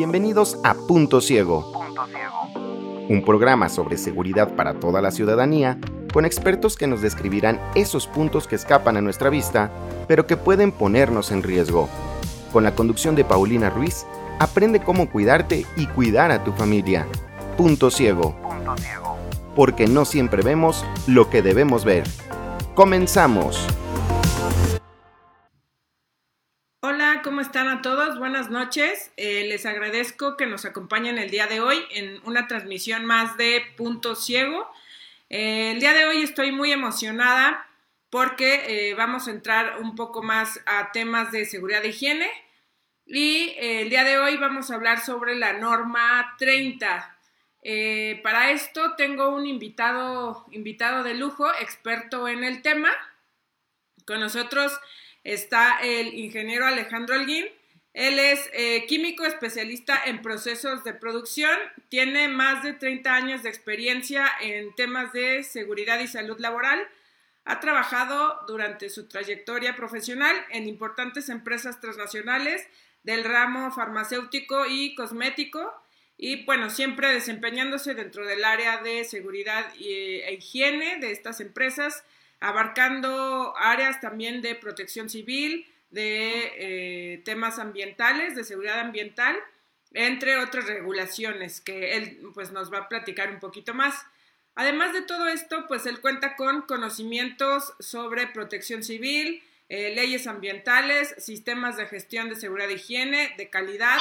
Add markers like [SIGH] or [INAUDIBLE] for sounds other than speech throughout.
Bienvenidos a Punto Ciego, un programa sobre seguridad para toda la ciudadanía, con expertos que nos describirán esos puntos que escapan a nuestra vista, pero que pueden ponernos en riesgo. Con la conducción de Paulina Ruiz, aprende cómo cuidarte y cuidar a tu familia. Punto Ciego. Porque no siempre vemos lo que debemos ver. Comenzamos. ¿Cómo están a todos? Buenas noches. Eh, les agradezco que nos acompañen el día de hoy en una transmisión más de Punto Ciego. Eh, el día de hoy estoy muy emocionada porque eh, vamos a entrar un poco más a temas de seguridad de higiene y el día de hoy vamos a hablar sobre la norma 30. para esto tengo un invitado, invitado de lujo, experto en el tema. Con nosotros está el ingeniero Alejandro Alguín. Él es eh, químico especialista en procesos de producción, tiene más de 30 años de experiencia en temas de seguridad y salud laboral. Ha trabajado durante su trayectoria profesional en importantes empresas transnacionales del ramo farmacéutico y cosmético y bueno, siempre desempeñándose dentro del área de seguridad e higiene de estas empresas abarcando áreas también de protección civil, de eh, temas ambientales, de seguridad ambiental, entre otras regulaciones que él pues nos va a platicar un poquito más. Además de todo esto, pues él cuenta con conocimientos sobre protección civil, eh, leyes ambientales, sistemas de gestión de seguridad e higiene, de calidad,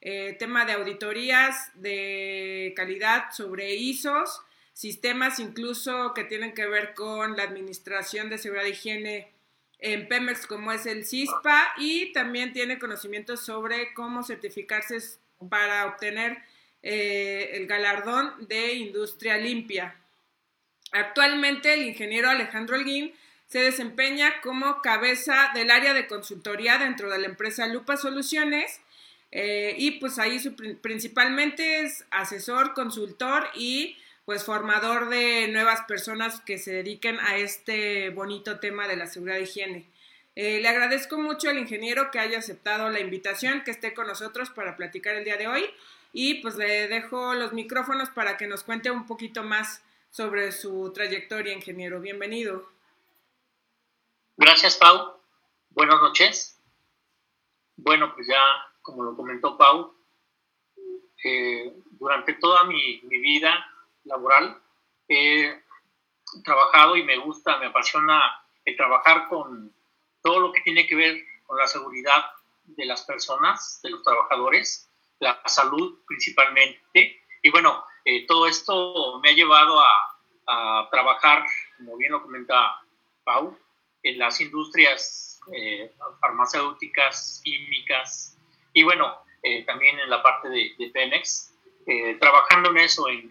eh, tema de auditorías de calidad sobre ISOs, sistemas incluso que tienen que ver con la administración de seguridad y higiene en Pemex como es el CISPA y también tiene conocimientos sobre cómo certificarse para obtener eh, el galardón de industria limpia. Actualmente el ingeniero Alejandro Alguín se desempeña como cabeza del área de consultoría dentro de la empresa Lupa Soluciones eh, y pues ahí principalmente es asesor, consultor y pues formador de nuevas personas que se dediquen a este bonito tema de la seguridad y higiene. Eh, le agradezco mucho al ingeniero que haya aceptado la invitación, que esté con nosotros para platicar el día de hoy y pues le dejo los micrófonos para que nos cuente un poquito más sobre su trayectoria, ingeniero. Bienvenido. Gracias, Pau. Buenas noches. Bueno, pues ya, como lo comentó Pau, eh, durante toda mi, mi vida laboral. He trabajado y me gusta, me apasiona el trabajar con todo lo que tiene que ver con la seguridad de las personas, de los trabajadores, la salud principalmente. Y bueno, eh, todo esto me ha llevado a, trabajar, como bien lo comenta Pau, en las industrias eh, farmacéuticas, químicas y bueno, eh, también en la parte de, de Pemex, trabajando en eso, en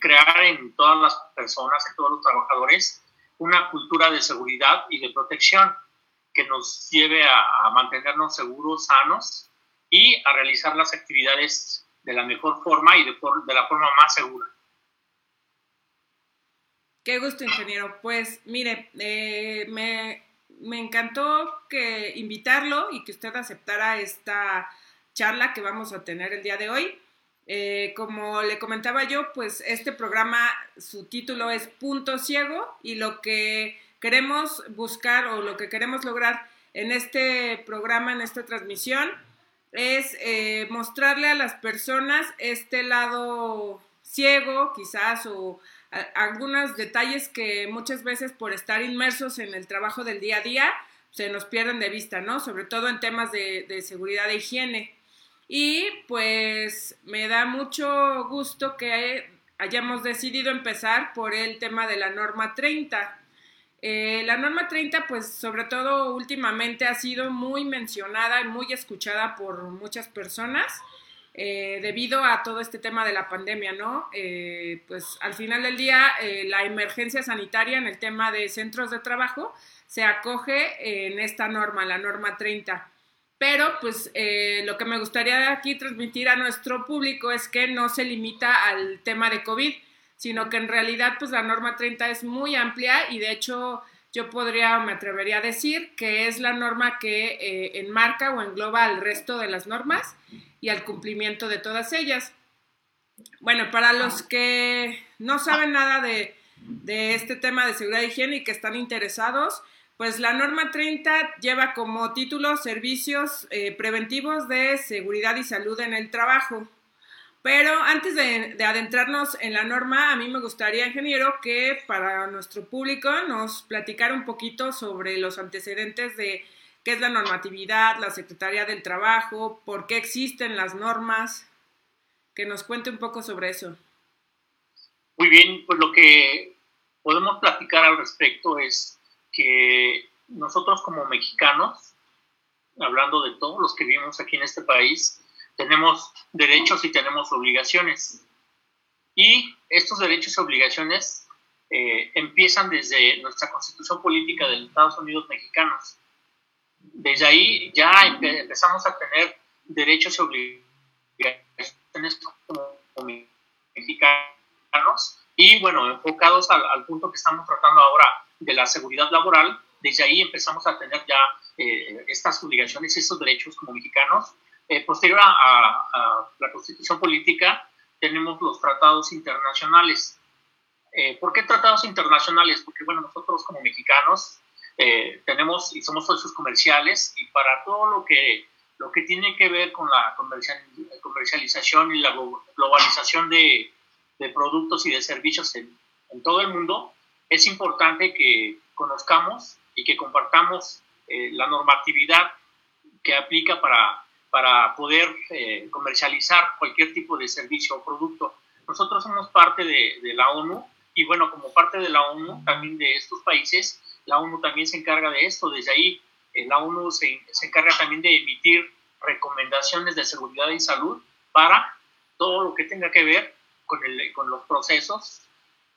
crear en todas las personas, en todos los trabajadores, una cultura de seguridad y de protección que nos lleve a, mantenernos seguros, sanos y a realizar las actividades de la mejor forma y de, de la forma más segura. Qué gusto, ingeniero. Pues mire, eh, me, me, encantó que invitarlo y que usted aceptara esta charla que vamos a tener el día de hoy. Eh, como le comentaba yo, pues este programa, su título es Punto Ciego y lo que queremos buscar o lo que queremos lograr en este programa, en esta transmisión, es eh, mostrarle a las personas este lado ciego, quizás, o algunos detalles que muchas veces por estar inmersos en el trabajo del día a día se nos pierden de vista, ¿no? Sobre todo en temas de, de seguridad e higiene. Y pues me da mucho gusto que hayamos decidido empezar por el tema de la norma 30. Eh, la norma 30, pues sobre todo últimamente ha sido muy mencionada y muy escuchada por muchas personas eh, debido a todo este tema de la pandemia, ¿no? Eh, pues al final del día, la emergencia sanitaria en el tema de centros de trabajo se acoge en esta norma, la norma 30. Pero pues eh, lo que me gustaría aquí transmitir a nuestro público es que no se limita al tema de COVID, sino que en realidad pues la norma 30 es muy amplia y de hecho yo podría, me atrevería a decir que es la norma que eh, enmarca o engloba al resto de las normas y al cumplimiento de todas ellas. Bueno, para los que no saben nada de, este tema de seguridad y higiene y que están interesados, pues la norma 30 lleva como título servicios eh, preventivos de seguridad y salud en el trabajo. Pero antes de, adentrarnos en la norma, a mí me gustaría, ingeniero, que para nuestro público nos platicara un poquito sobre los antecedentes de qué es la normatividad, la Secretaría del Trabajo, por qué existen las normas, que nos cuente un poco sobre eso. Muy bien, pues lo que podemos platicar al respecto es que nosotros como mexicanos, hablando de todos los que vivimos aquí en este país, tenemos derechos y tenemos obligaciones. Y estos derechos y obligaciones eh, empiezan desde nuestra constitución política de Estados Unidos mexicanos. Desde ahí ya empezamos a tener derechos y obligaciones como mexicanos y bueno, enfocados al, punto que estamos tratando ahora de la seguridad laboral, desde ahí empezamos a tener ya eh, estas obligaciones y estos derechos como mexicanos eh, posterior a, la constitución política, tenemos los tratados internacionales. Eh, ¿Por qué tratados internacionales? Porque, bueno, nosotros como mexicanos eh, tenemos y somos socios comerciales y para todo lo que, lo que tiene que ver con la comercialización y la globalización de, de productos y de servicios en, en, todo el mundo, es importante que conozcamos y que compartamos la normatividad que aplica para para poder eh, comercializar cualquier tipo de servicio o producto. Nosotros somos parte de, la ONU y bueno, como parte de la ONU, también de estos países, la ONU también se encarga de esto. Desde ahí, eh, la ONU se, se, encarga también de emitir recomendaciones de seguridad y salud para todo lo que tenga que ver con, los procesos,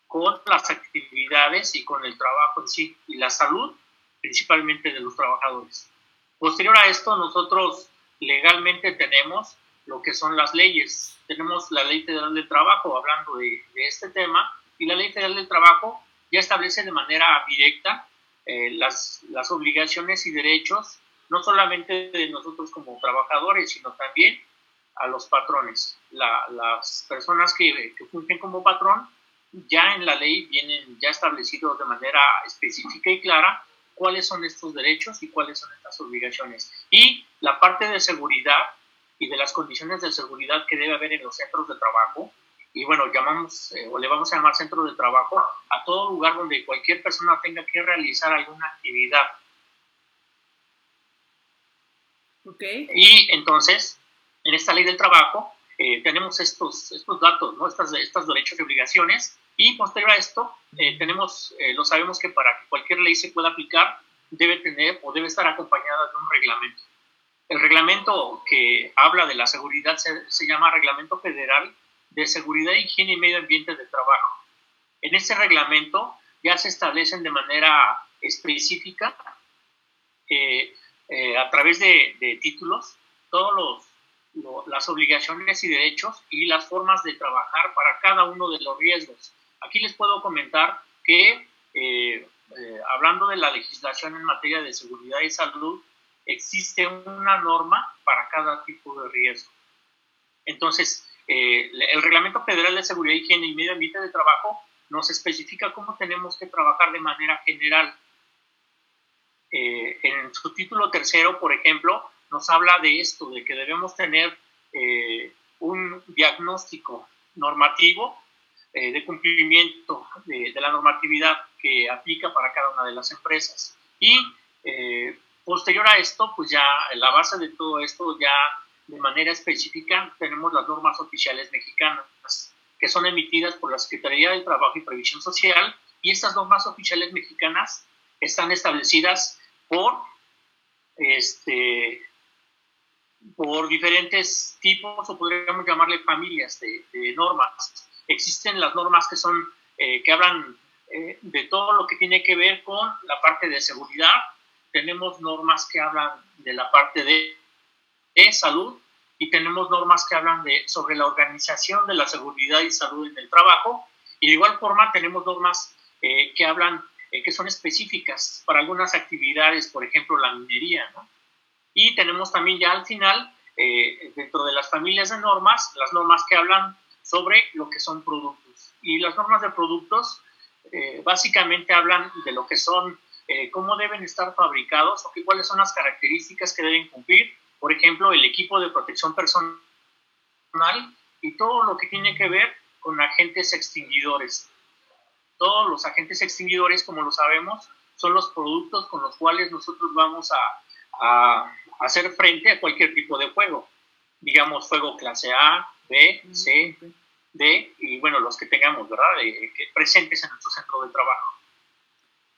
con las actividades y con el trabajo en sí y la salud, principalmente de los trabajadores. Posterior a esto, nosotros legalmente tenemos lo que son las leyes. Tenemos la Ley Federal del Trabajo hablando de, este tema y la Ley Federal del Trabajo ya establece de manera directa eh, las obligaciones y derechos, no solamente de nosotros como trabajadores, sino también a los patrones. las personas que, que fungen como patrón ya en la ley vienen ya establecidos de manera específica y clara cuáles son estos derechos y cuáles son estas obligaciones. Y la parte de seguridad y de las condiciones de seguridad que debe haber en los centros de trabajo. Y bueno, llamamos eh, o le vamos a llamar centro de trabajo a todo lugar donde cualquier persona tenga que realizar alguna actividad. Okay. Y entonces, en esta ley del trabajo, eh, tenemos estos, estos datos, ¿no? estas, estos derechos y obligaciones y posterior a esto, eh, tenemos, eh, lo sabemos que para que cualquier ley se pueda aplicar, debe tener o debe estar acompañada de un reglamento. El reglamento que habla de la seguridad se, llama Reglamento Federal de Seguridad, Higiene y Medio Ambiente de Trabajo. En este reglamento ya se establecen de manera específica, eh, a través de, títulos, las obligaciones y derechos y las formas de trabajar para cada uno de los riesgos. Aquí les puedo comentar que, eh, eh, hablando de la legislación en materia de seguridad y salud, existe una norma para cada tipo de riesgo. Entonces, eh, el Reglamento Federal de Seguridad, Higiene y Medio Ambiente de Trabajo nos especifica cómo tenemos que trabajar de manera general. en su título tercero, por ejemplo, nos habla de esto, de que debemos tener un diagnóstico normativo eh, de cumplimiento de, la normatividad que aplica para cada una de las empresas. Y eh, posterior a esto, pues ya en la base de todo esto, ya de manera específica, tenemos las normas oficiales mexicanas que son emitidas por la Secretaría del Trabajo y Previsión Social y estas normas oficiales mexicanas están establecidas por este por diferentes tipos o podríamos llamarle familias de, normas existen las normas que son, eh, que hablan eh, de todo lo que tiene que ver con la parte de seguridad. Tenemos normas que hablan de la parte de, de salud y tenemos normas que hablan de, sobre la organización de la seguridad y salud en el trabajo. Y de igual forma tenemos normas eh, que hablan, que son específicas para algunas actividades, por ejemplo, la minería. ¿no? Y tenemos también ya al final eh, dentro de las familias de normas, las normas que hablan sobre lo que son productos. Y las normas de productos eh, básicamente hablan de lo que son, eh, cómo deben estar fabricados o cuáles son las características que deben cumplir. Por ejemplo, el equipo de protección personal y todo lo que tiene que ver con agentes extinguidores. Todos los agentes extinguidores, como lo sabemos, son los productos con los cuales nosotros vamos a, hacer frente a cualquier tipo de fuego. Digamos, fuego clase A, B, C, D y bueno, los que tengamos, ¿verdad? presentes en nuestro centro de trabajo.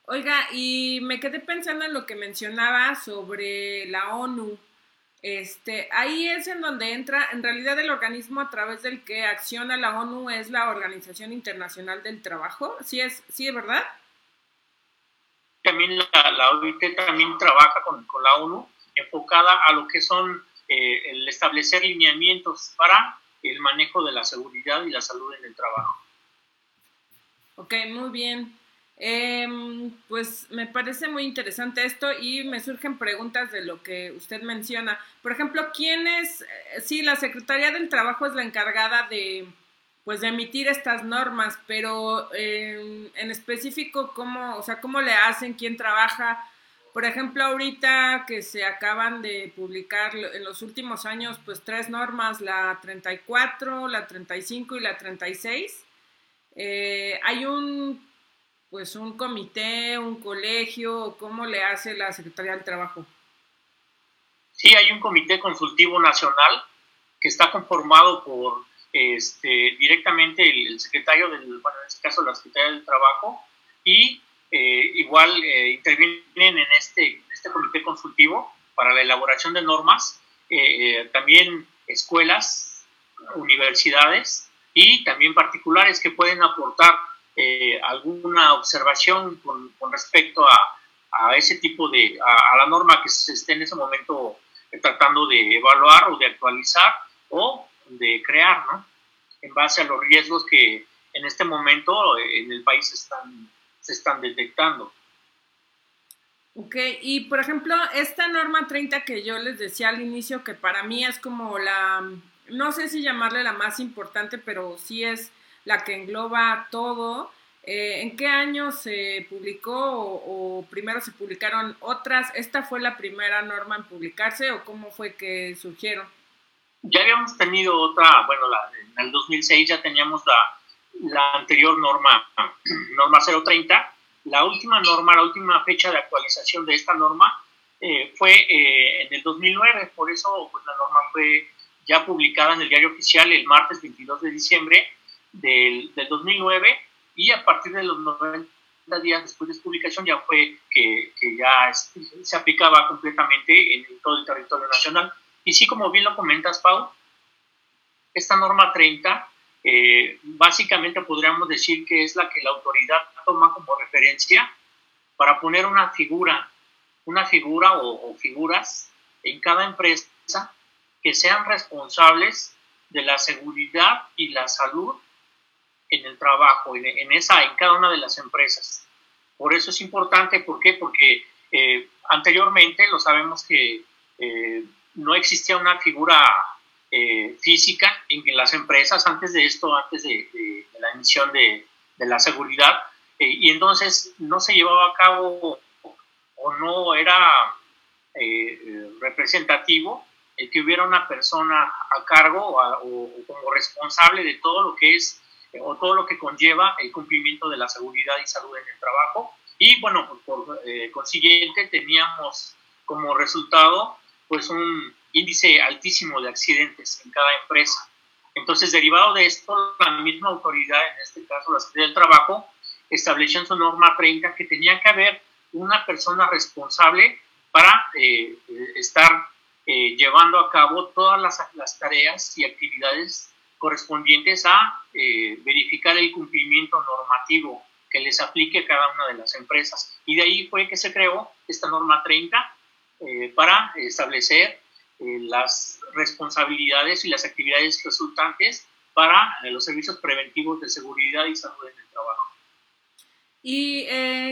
Oiga, y me quedé pensando en lo que mencionaba sobre la ONU. Este, ahí es en donde entra, en realidad el organismo a través del que acciona la ONU es la Organización Internacional del Trabajo. ¿Sí es, sí es verdad? También la, OIT también trabaja con, la ONU enfocada a lo que son eh, el establecer lineamientos para el manejo de la seguridad y la salud en el trabajo. Ok, muy bien. Em, pues me parece muy interesante esto y me surgen preguntas de lo que usted menciona. Por ejemplo, ¿quién es? Eh, sí, la Secretaría del Trabajo es la encargada de, pues, de emitir estas normas, pero en específico, ¿cómo, o sea, cómo le hacen? ¿Quién trabaja? Por ejemplo, ahorita que se acaban de publicar en los últimos años, pues tres normas, la 34, la 35 y la 36. Eh, hay un pues un comité, un colegio, ¿cómo le hace la Secretaría del Trabajo? Sí, hay un comité consultivo nacional que está conformado por este, directamente el, secretario del, bueno, en este caso la Secretaría del Trabajo, y eh, igual eh, intervienen en este, este comité consultivo para la elaboración de normas, eh, también escuelas, universidades y también particulares que pueden aportar alguna observación con, respecto a, a, ese tipo de, a, la norma que se esté en ese momento tratando de evaluar o de actualizar o de crear, ¿no? En base a los riesgos que en este momento en el país están, se están detectando. Ok, y por ejemplo, esta norma 30 que yo les decía al inicio, que para mí es como la, no sé si llamarle la más importante, pero sí es la que engloba todo. Eh, ¿En qué año se publicó o, primero se publicaron otras? ¿Esta fue la primera norma en publicarse o cómo fue que surgieron? Ya habíamos tenido otra, bueno, en el 2006 ya teníamos la, la anterior norma, [CLEARS THROAT] norma 030. La última norma, la última fecha de actualización de esta norma eh, fue eh, en el 2009, por eso pues, la norma fue ya publicada en el diario oficial el martes 22 de diciembre del, 2009 y a partir de los 90 días después de su publicación ya fue que, ya se aplicaba completamente en, todo el territorio nacional. Y sí, como bien lo comentas, Pau, esta norma 30 eh, básicamente podríamos decir que es la que la autoridad toma como referencia para poner una figura, una figura o figuras en cada empresa que sean responsables de la seguridad y la salud en el trabajo, en, esa, en cada una de las empresas. Por eso es importante, ¿por qué? Porque eh, anteriormente lo sabemos que eh, no existía una figura eh, física en, las empresas antes de esto, antes de, la emisión de, la seguridad, y entonces no se llevaba a cabo o no era representativo el que hubiera una persona a cargo o, como responsable de todo lo que es o todo lo que conlleva el cumplimiento de la seguridad y salud en el trabajo. Y bueno, por eh, consiguiente teníamos como resultado pues un índice altísimo de accidentes en cada empresa. Entonces, derivado de esto, la misma autoridad, en este caso la Secretaría del Trabajo, estableció en su norma 30 que tenía que haber una persona responsable para eh, eh, estar llevando a cabo todas las, las tareas y actividades correspondientes a eh, verificar el cumplimiento normativo que les aplique a cada una de las empresas. Y de ahí fue que se creó esta norma 30 eh, para establecer eh, las responsabilidades y las actividades resultantes para los servicios preventivos de seguridad y salud en el trabajo. ¿Y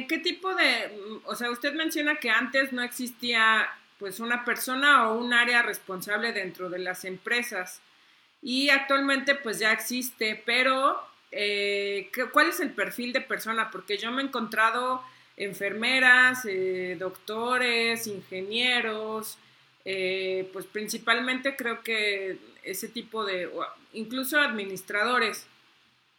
qué tipo de, o sea, usted menciona que antes no existía pues una persona o un área responsable dentro de las empresas. Y actualmente pues ya existe, pero eh, ¿cuál es el perfil de persona? Porque yo me he encontrado enfermeras, eh, doctores, ingenieros, eh, pues principalmente creo que ese tipo de, incluso administradores,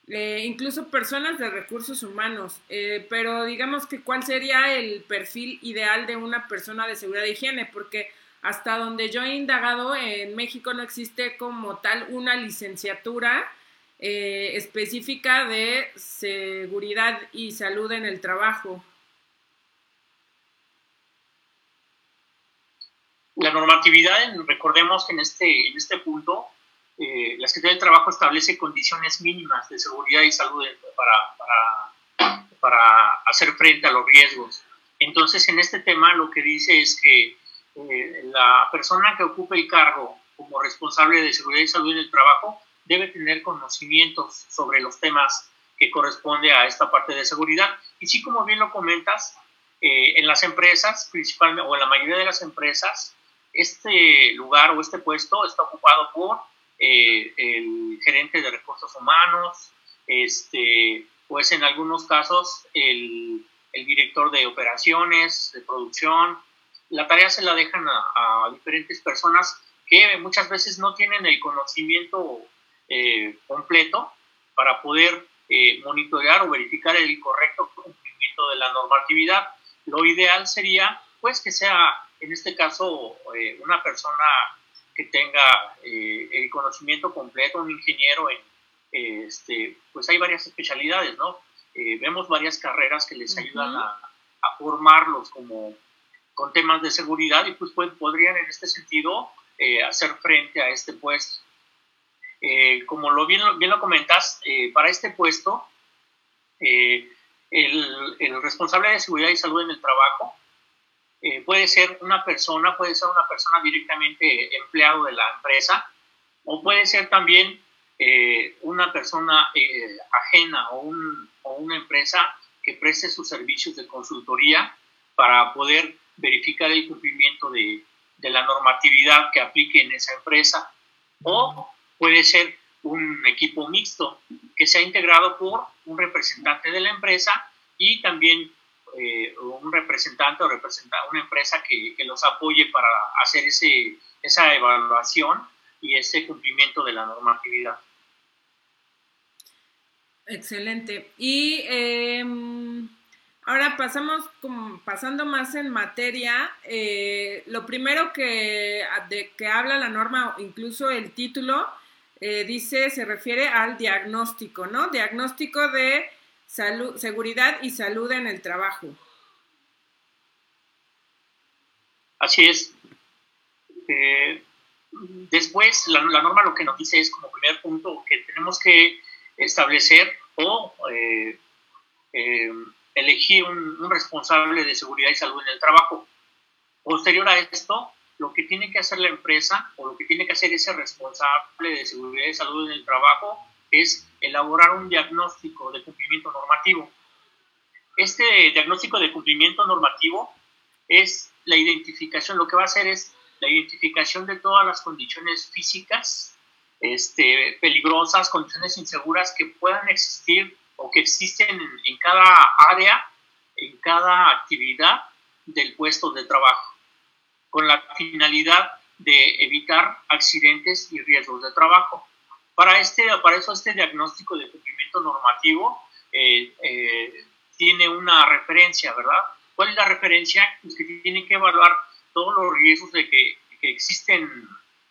incluso personas de recursos humanos, pero digamos que cuál sería el perfil ideal de una persona de seguridad de higiene, porque hasta donde yo he indagado, en México no existe como tal una licenciatura eh, específica de seguridad y salud en el trabajo. La normatividad, recordemos que en este, en este punto, eh, la Secretaría del Trabajo establece condiciones mínimas de seguridad y salud para, para hacer frente a los riesgos. Entonces, en este tema lo que dice es que eh, la persona que ocupe el cargo como responsable de seguridad y salud en el trabajo debe tener conocimientos sobre los temas que corresponde a esta parte de seguridad. Y sí, como bien lo comentas, eh, en las empresas, principalmente, o en la mayoría de las empresas, este lugar o este puesto está ocupado por eh, el gerente de recursos humanos, este, pues en algunos casos el, el director de operaciones, de producción, la tarea se la dejan a, diferentes personas que muchas veces no tienen el conocimiento eh, completo para poder eh, monitorear o verificar el correcto cumplimiento de la normatividad. Lo ideal sería, pues, que sea, en este caso, eh, una persona que tenga el conocimiento completo, un ingeniero en, este, pues hay varias especialidades, ¿no? vemos varias carreras que les ayudan a, a formarlos como con temas de seguridad y pues, pues podrían en este sentido eh, hacer frente a este puesto. Eh, como lo bien, bien lo comentas, eh, para este puesto, el, el, responsable de seguridad y salud en el trabajo puede ser una persona, puede ser una persona directamente empleado de la empresa, o puede ser también una persona ajena o, un, o una empresa que preste sus servicios de consultoría para poder verificar el cumplimiento de, de la normatividad que aplique en esa empresa. O puede ser un equipo mixto que sea integrado por un representante de la empresa y también eh, un representante o representa una empresa que, que, los apoye para hacer ese, esa evaluación y ese cumplimiento de la normatividad. Excelente. Y eh, Ahora pasamos pasando más en materia. Eh, lo primero que, de que habla la norma, incluso el título, eh, dice, se refiere al diagnóstico, ¿no? Diagnóstico de salud, seguridad y salud en el trabajo. Así es. Eh, después, la, la, norma lo que nos dice es como primer punto que tenemos que establecer o elegir un, responsable de seguridad y salud en el trabajo. Posterior a esto, lo que tiene que hacer la empresa o lo que tiene que hacer ese responsable de seguridad y salud en el trabajo es elaborar un diagnóstico de cumplimiento normativo. Este diagnóstico de cumplimiento normativo es la identificación, lo que va a hacer es la identificación de todas las condiciones físicas este, peligrosas, condiciones inseguras que puedan existir o que existen en, cada área, en cada actividad del puesto de trabajo, con la finalidad de evitar accidentes y riesgos de trabajo. Para, este, para eso este diagnóstico de cumplimiento normativo eh, eh, tiene una referencia, ¿verdad? ¿Cuál es la referencia? Pues que tiene que evaluar todos los riesgos de que, existen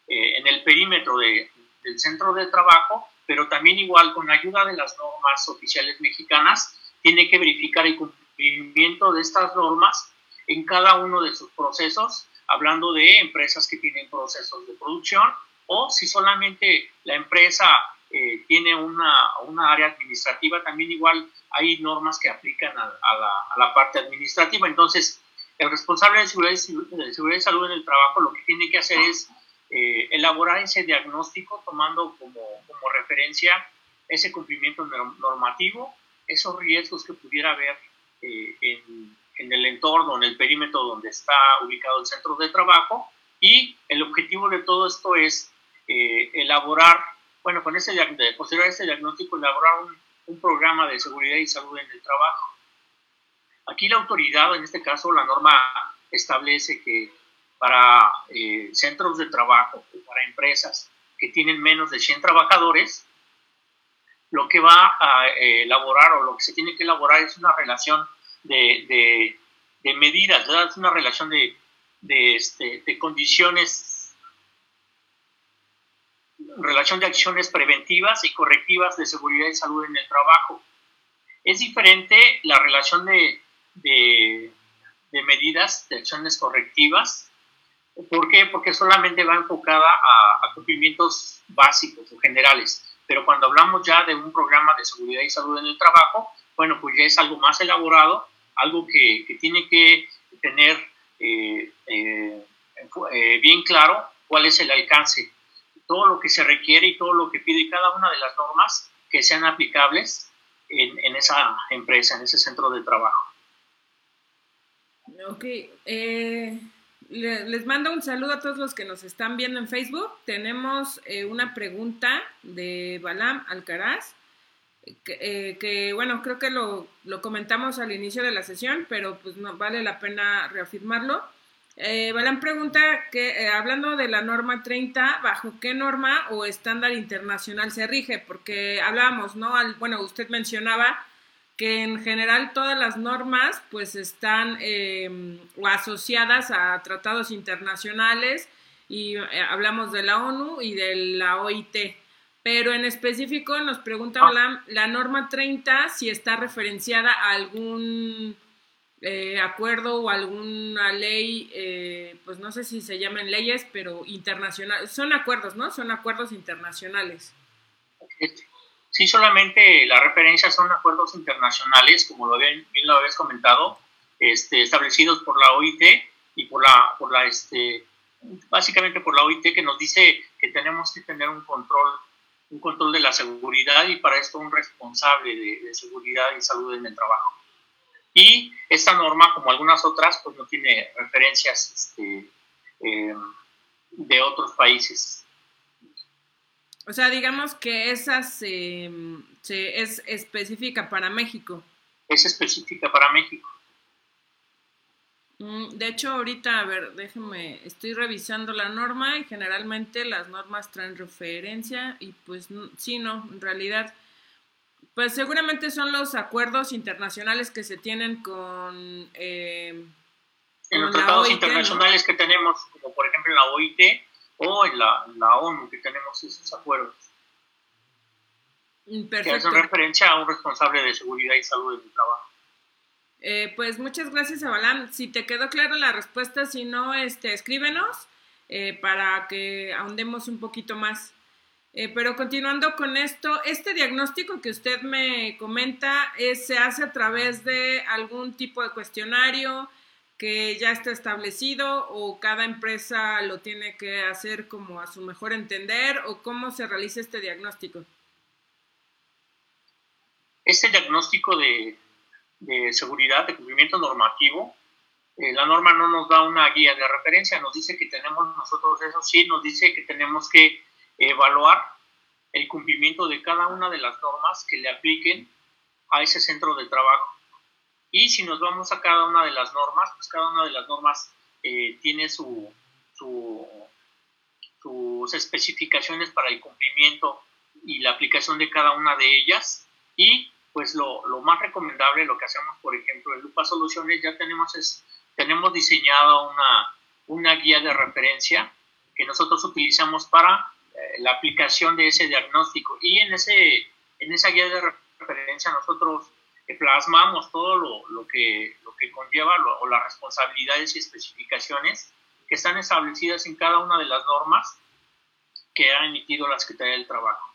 eh, en el perímetro de, del centro de trabajo pero también igual con ayuda de las normas oficiales mexicanas, tiene que verificar el cumplimiento de estas normas en cada uno de sus procesos, hablando de empresas que tienen procesos de producción o si solamente la empresa eh, tiene una, una, área administrativa, también igual hay normas que aplican a, la, a, la, parte administrativa. Entonces, el responsable de seguridad, de seguridad y salud en el trabajo lo que tiene que hacer es eh, elaborar ese diagnóstico tomando como, como, referencia ese cumplimiento normativo, esos riesgos que pudiera haber eh, en, en el entorno, en el perímetro donde está ubicado el centro de trabajo y el objetivo de todo esto es eh, elaborar, bueno, con ese, posterior a ese diagnóstico, elaborar un, programa de seguridad y salud en el trabajo. Aquí la autoridad, en este caso la norma establece que para eh, centros de trabajo o para empresas que tienen menos de 100 trabajadores, lo que va a eh, elaborar o lo que se tiene que elaborar es una relación de, de, medidas, es una relación de, este, de condiciones, relación de acciones preventivas y correctivas de seguridad y salud en el trabajo. Es diferente la relación de, de, medidas, de acciones correctivas. ¿Por qué? Porque solamente va enfocada a, cumplimientos básicos o generales. Pero cuando hablamos ya de un programa de seguridad y salud en el trabajo, bueno, pues ya es algo más elaborado, algo que, tiene que tener eh, eh, eh, bien claro cuál es el alcance, todo lo que se requiere y todo lo que pide cada una de las normas que sean aplicables en esa empresa, en ese centro de trabajo. Ok, eh, les mando un saludo a todos los que nos están viendo en Facebook. Tenemos eh, una pregunta de Balam Alcaraz, que, eh, bueno, creo que lo, comentamos al inicio de la sesión, pero pues no vale la pena reafirmarlo. Balam pregunta que, hablando de la norma 30, ¿bajo qué norma o estándar internacional se rige? Porque hablábamos, ¿no? bueno, usted mencionaba que en general todas las normas pues están em, asociadas a tratados internacionales y eh, hablamos de la ONU y de la OIT. Pero en específico nos pregunta ah. la, norma 30 si está referenciada a algún eh, acuerdo o alguna ley, eh, pues no sé si se llaman leyes, pero internacionales. Son acuerdos, ¿no? Son acuerdos internacionales. Sí, solamente la referencia son acuerdos internacionales, como lo bien, lo habéis comentado, este, establecidos por la OIT y por la, por la este, básicamente por la OIT que nos dice que tenemos que tener un control, un control de la seguridad y para esto un responsable de, seguridad y salud en el trabajo. Y esta norma, como algunas otras, pues no tiene referencias este, eh, de otros países. O sea, digamos que esa se, es específica para México. Es específica para México. Mm, de hecho, ahorita, a ver, déjenme, estoy revisando la norma y generalmente las normas traen referencia y pues sí, no, en realidad, pues seguramente son los acuerdos internacionales que se tienen con... Eh, en los tratados internacionales que tenemos, como por ejemplo la OIT, o en la, la ONU que tenemos esos acuerdos. Perfecto. Que hacen referencia a un responsable de seguridad y salud del trabajo. Eh, pues muchas gracias, Abalam. Si te quedó clara la respuesta, si no, este, escríbenos eh, para que ahondemos un poquito más. Eh, pero continuando con esto, este diagnóstico que usted me comenta se hace a través de algún tipo de cuestionario, que ya está establecido o cada empresa lo tiene que hacer como a su mejor entender o cómo se realiza este diagnóstico? Este diagnóstico de, seguridad, de cumplimiento normativo, eh, la norma no nos da una guía de referencia, nos dice que tenemos nosotros, eso sí, nos dice que tenemos que evaluar el cumplimiento de cada una de las normas que le apliquen a ese centro de trabajo. Y si nos vamos a cada una de las normas, pues cada una de las normas eh, tiene su, sus especificaciones para el cumplimiento y la aplicación de cada una de ellas. Y pues lo, lo más recomendable, lo que hacemos, por ejemplo, en Lupa Soluciones, ya tenemos, es, tenemos diseñado una, una guía de referencia que nosotros utilizamos para la aplicación de ese diagnóstico. Y en, ese, en esa guía de referencia nosotros plasmamos todo lo, que, lo que conlleva o las responsabilidades y especificaciones que están establecidas en cada una de las normas que ha emitido la Secretaría del Trabajo.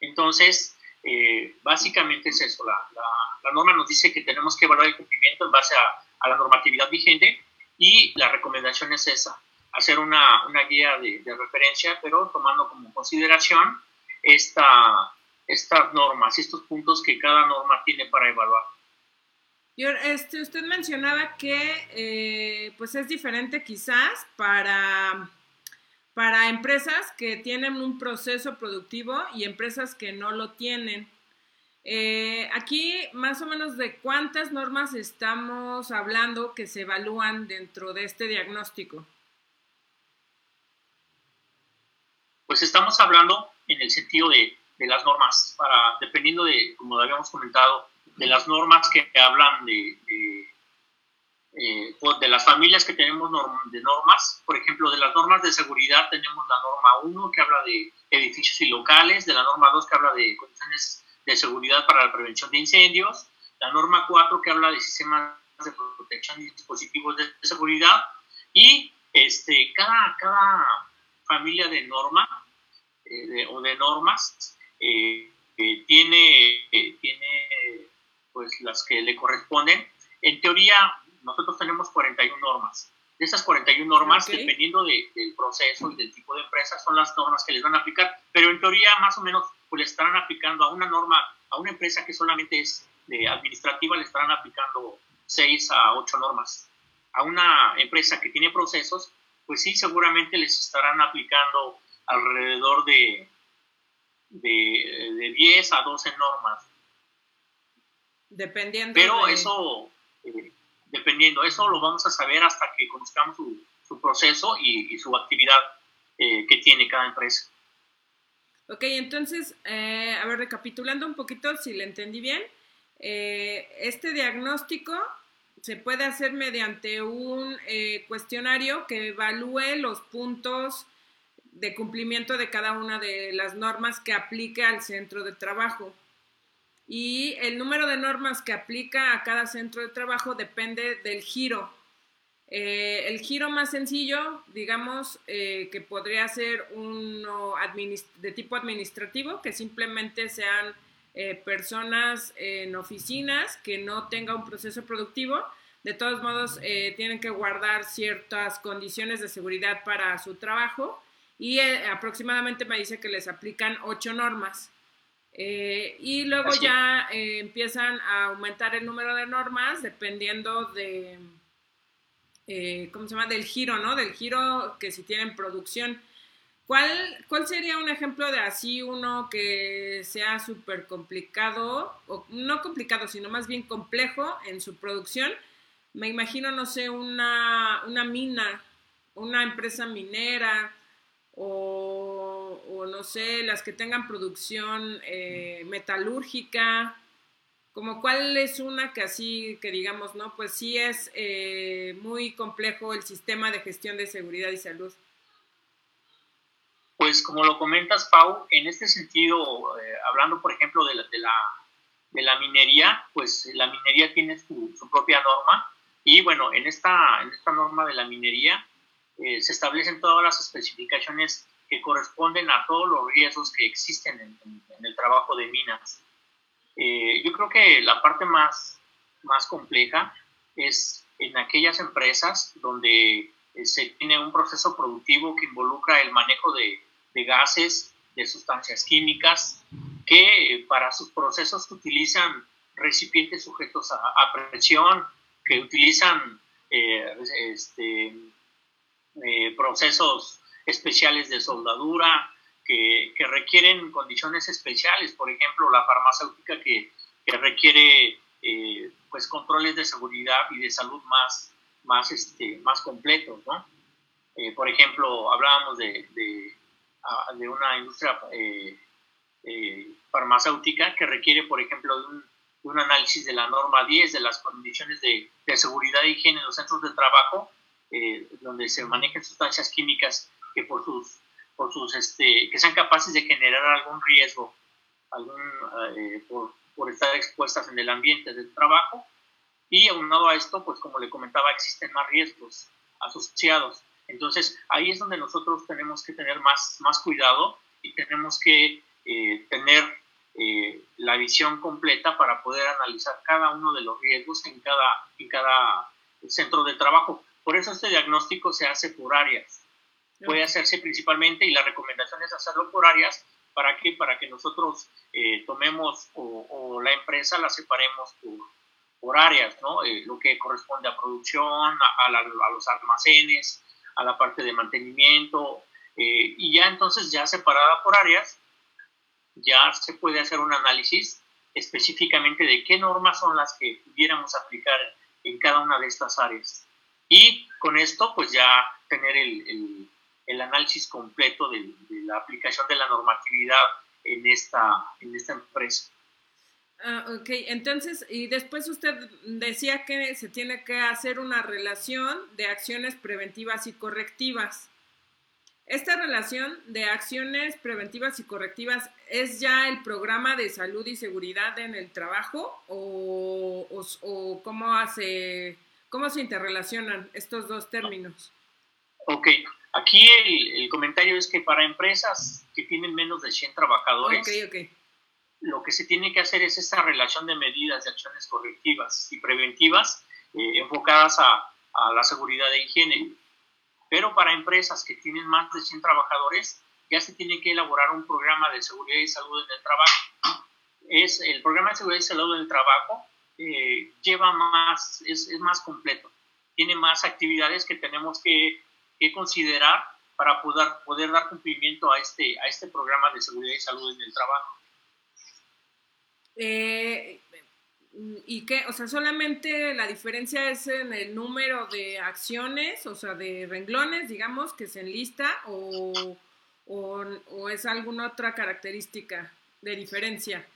Entonces, eh, básicamente es eso. La, la, norma nos dice que tenemos que evaluar el cumplimiento en base a la normatividad vigente y la recomendación es esa, hacer una, una guía de, referencia, pero tomando como consideración esta, estas normas, estos puntos que cada norma tiene para evaluar. este, usted mencionaba que eh, pues es diferente quizás para, para empresas que tienen un proceso productivo y empresas que no lo tienen. Eh, aquí, más o menos, ¿de cuántas normas estamos hablando que se evalúan dentro de este diagnóstico? Pues estamos hablando en el sentido de, las normas, para, dependiendo de, como habíamos comentado, de las normas que hablan de, eh, de, las familias que tenemos de normas. Por ejemplo, de las normas de seguridad tenemos la norma 1 que habla de edificios y locales, de la norma 2 que habla de condiciones de seguridad para la prevención de incendios, la norma 4 que habla de sistemas de protección y dispositivos de seguridad y este, cada, cada familia de norma eh, o de normas eh, eh, tiene, tiene pues las que le corresponden. En teoría, nosotros tenemos 41 normas. De esas 41 normas, dependiendo del proceso y del tipo de empresa, son las normas que les van a aplicar, pero en teoría más o menos pues le estarán aplicando a una norma, a una empresa que solamente es de administrativa, le estarán aplicando 6 a 8 normas. A una empresa que tiene procesos, pues sí, seguramente les estarán aplicando alrededor de, de, de 10 a 12 normas. Dependiendo. Pero eso, eh, dependiendo, eso lo vamos a saber hasta que conozcamos su, su proceso y, su actividad eh, que tiene cada empresa. Ok, entonces, eh, a ver, recapitulando un poquito, si le entendí bien, eh, este diagnóstico se puede hacer mediante un cuestionario que evalúe los puntos de cumplimiento de cada una de las normas que aplique al centro de trabajo. Y el número de normas que aplica a cada centro de trabajo depende del giro eh, el giro más sencillo, digamos, eh, que podría ser uno de tipo administrativo, que simplemente sean eh, personas en oficinas que no tengan un proceso productivo. De todos modos, tienen que guardar ciertas condiciones de seguridad para su trabajo y aproximadamente me dice que les aplican ocho normas. y luego ya empiezan a aumentar el número de normas dependiendo de eh, ¿cómo se llama? Del giro, ¿no? Del giro que si tienen producción. ¿Cuál, ¿Cuál sería un ejemplo de así uno que sea súper complicado, o no complicado, sino más bien complejo en su producción? Me imagino, no sé, una, una mina, una empresa minera, o, o, no sé, las que tengan producción eh, metalúrgica, como cuál es una que así, que digamos, ¿no? Pues sí es eh, muy complejo el sistema de gestión de seguridad y salud. Pues como lo comentas, Pau, en este sentido, eh, hablando por ejemplo de la, minería, pues la minería tiene su, propia norma y bueno, en esta, en esta norma de la minería eh, se establecen todas las especificaciones que corresponden a todos los riesgos que existen en, el trabajo de minas. Eh, yo creo que la parte más, más compleja es en aquellas empresas donde se tiene un proceso productivo que involucra el manejo de, de gases, de sustancias químicas, que eh, para sus procesos utilizan recipientes sujetos a, presión, que utilizan este, procesos especiales de soldadura, que, requieren condiciones especiales, por ejemplo, la farmacéutica que, requiere eh, pues controles de seguridad y de salud más, más, este, más completos, ¿no? Eh, por ejemplo, hablábamos de, de, ah, una industria eh, farmacéutica que requiere, por ejemplo, de un, análisis de la norma 10 de las condiciones de, de seguridad e higiene en los centros de trabajo, donde se manejan sustancias químicas que por sus por sus, este, que sean capaces de generar algún riesgo algún, eh, por, por, estar expuestas en el ambiente del trabajo. Y aunado a esto, pues como le comentaba, existen más riesgos asociados. Entonces, ahí es donde nosotros tenemos que tener más, más cuidado y tenemos que eh, tener eh, la visión completa para poder analizar cada uno de los riesgos en cada, en cada centro de trabajo. Por eso este diagnóstico se hace por áreas puede hacerse principalmente y la recomendación es hacerlo por áreas para que para que nosotros eh, tomemos o, la empresa la separemos por, por áreas, ¿no? Eh, lo que corresponde a producción, a, los almacenes, a la parte de mantenimiento, eh, y ya entonces ya separada por áreas, ya se puede hacer un análisis específicamente de qué normas son las que pudiéramos aplicar en cada una de estas áreas. Y con esto, pues ya tener el, el, análisis completo de, de, la aplicación de la normatividad en esta, en esta empresa. Ah, ok, entonces, y después usted decía que se tiene que hacer una relación de acciones preventivas y correctivas. ¿Esta relación de acciones preventivas y correctivas es ya el programa de salud y seguridad en el trabajo o, o, cómo, hace, cómo se interrelacionan estos dos términos? Ok, aquí el, el, comentario es que para empresas que tienen menos de 100 trabajadores, okay, okay lo que se tiene que hacer es esta relación de medidas, de acciones correctivas y preventivas eh, enfocadas a, la seguridad de higiene. Pero para empresas que tienen más de 100 trabajadores, ya se tiene que elaborar un programa de seguridad y salud en el trabajo. Es, el programa de seguridad y salud en el trabajo eh, lleva más, es, más completo, tiene más actividades que tenemos que, que considerar para poder, poder dar cumplimiento a este, a este programa de seguridad y salud en el trabajo. Eh, ¿Y qué? O sea, solamente la diferencia es en el número de acciones, o sea, de renglones, digamos, que se enlista, o, o, es alguna otra característica de diferencia.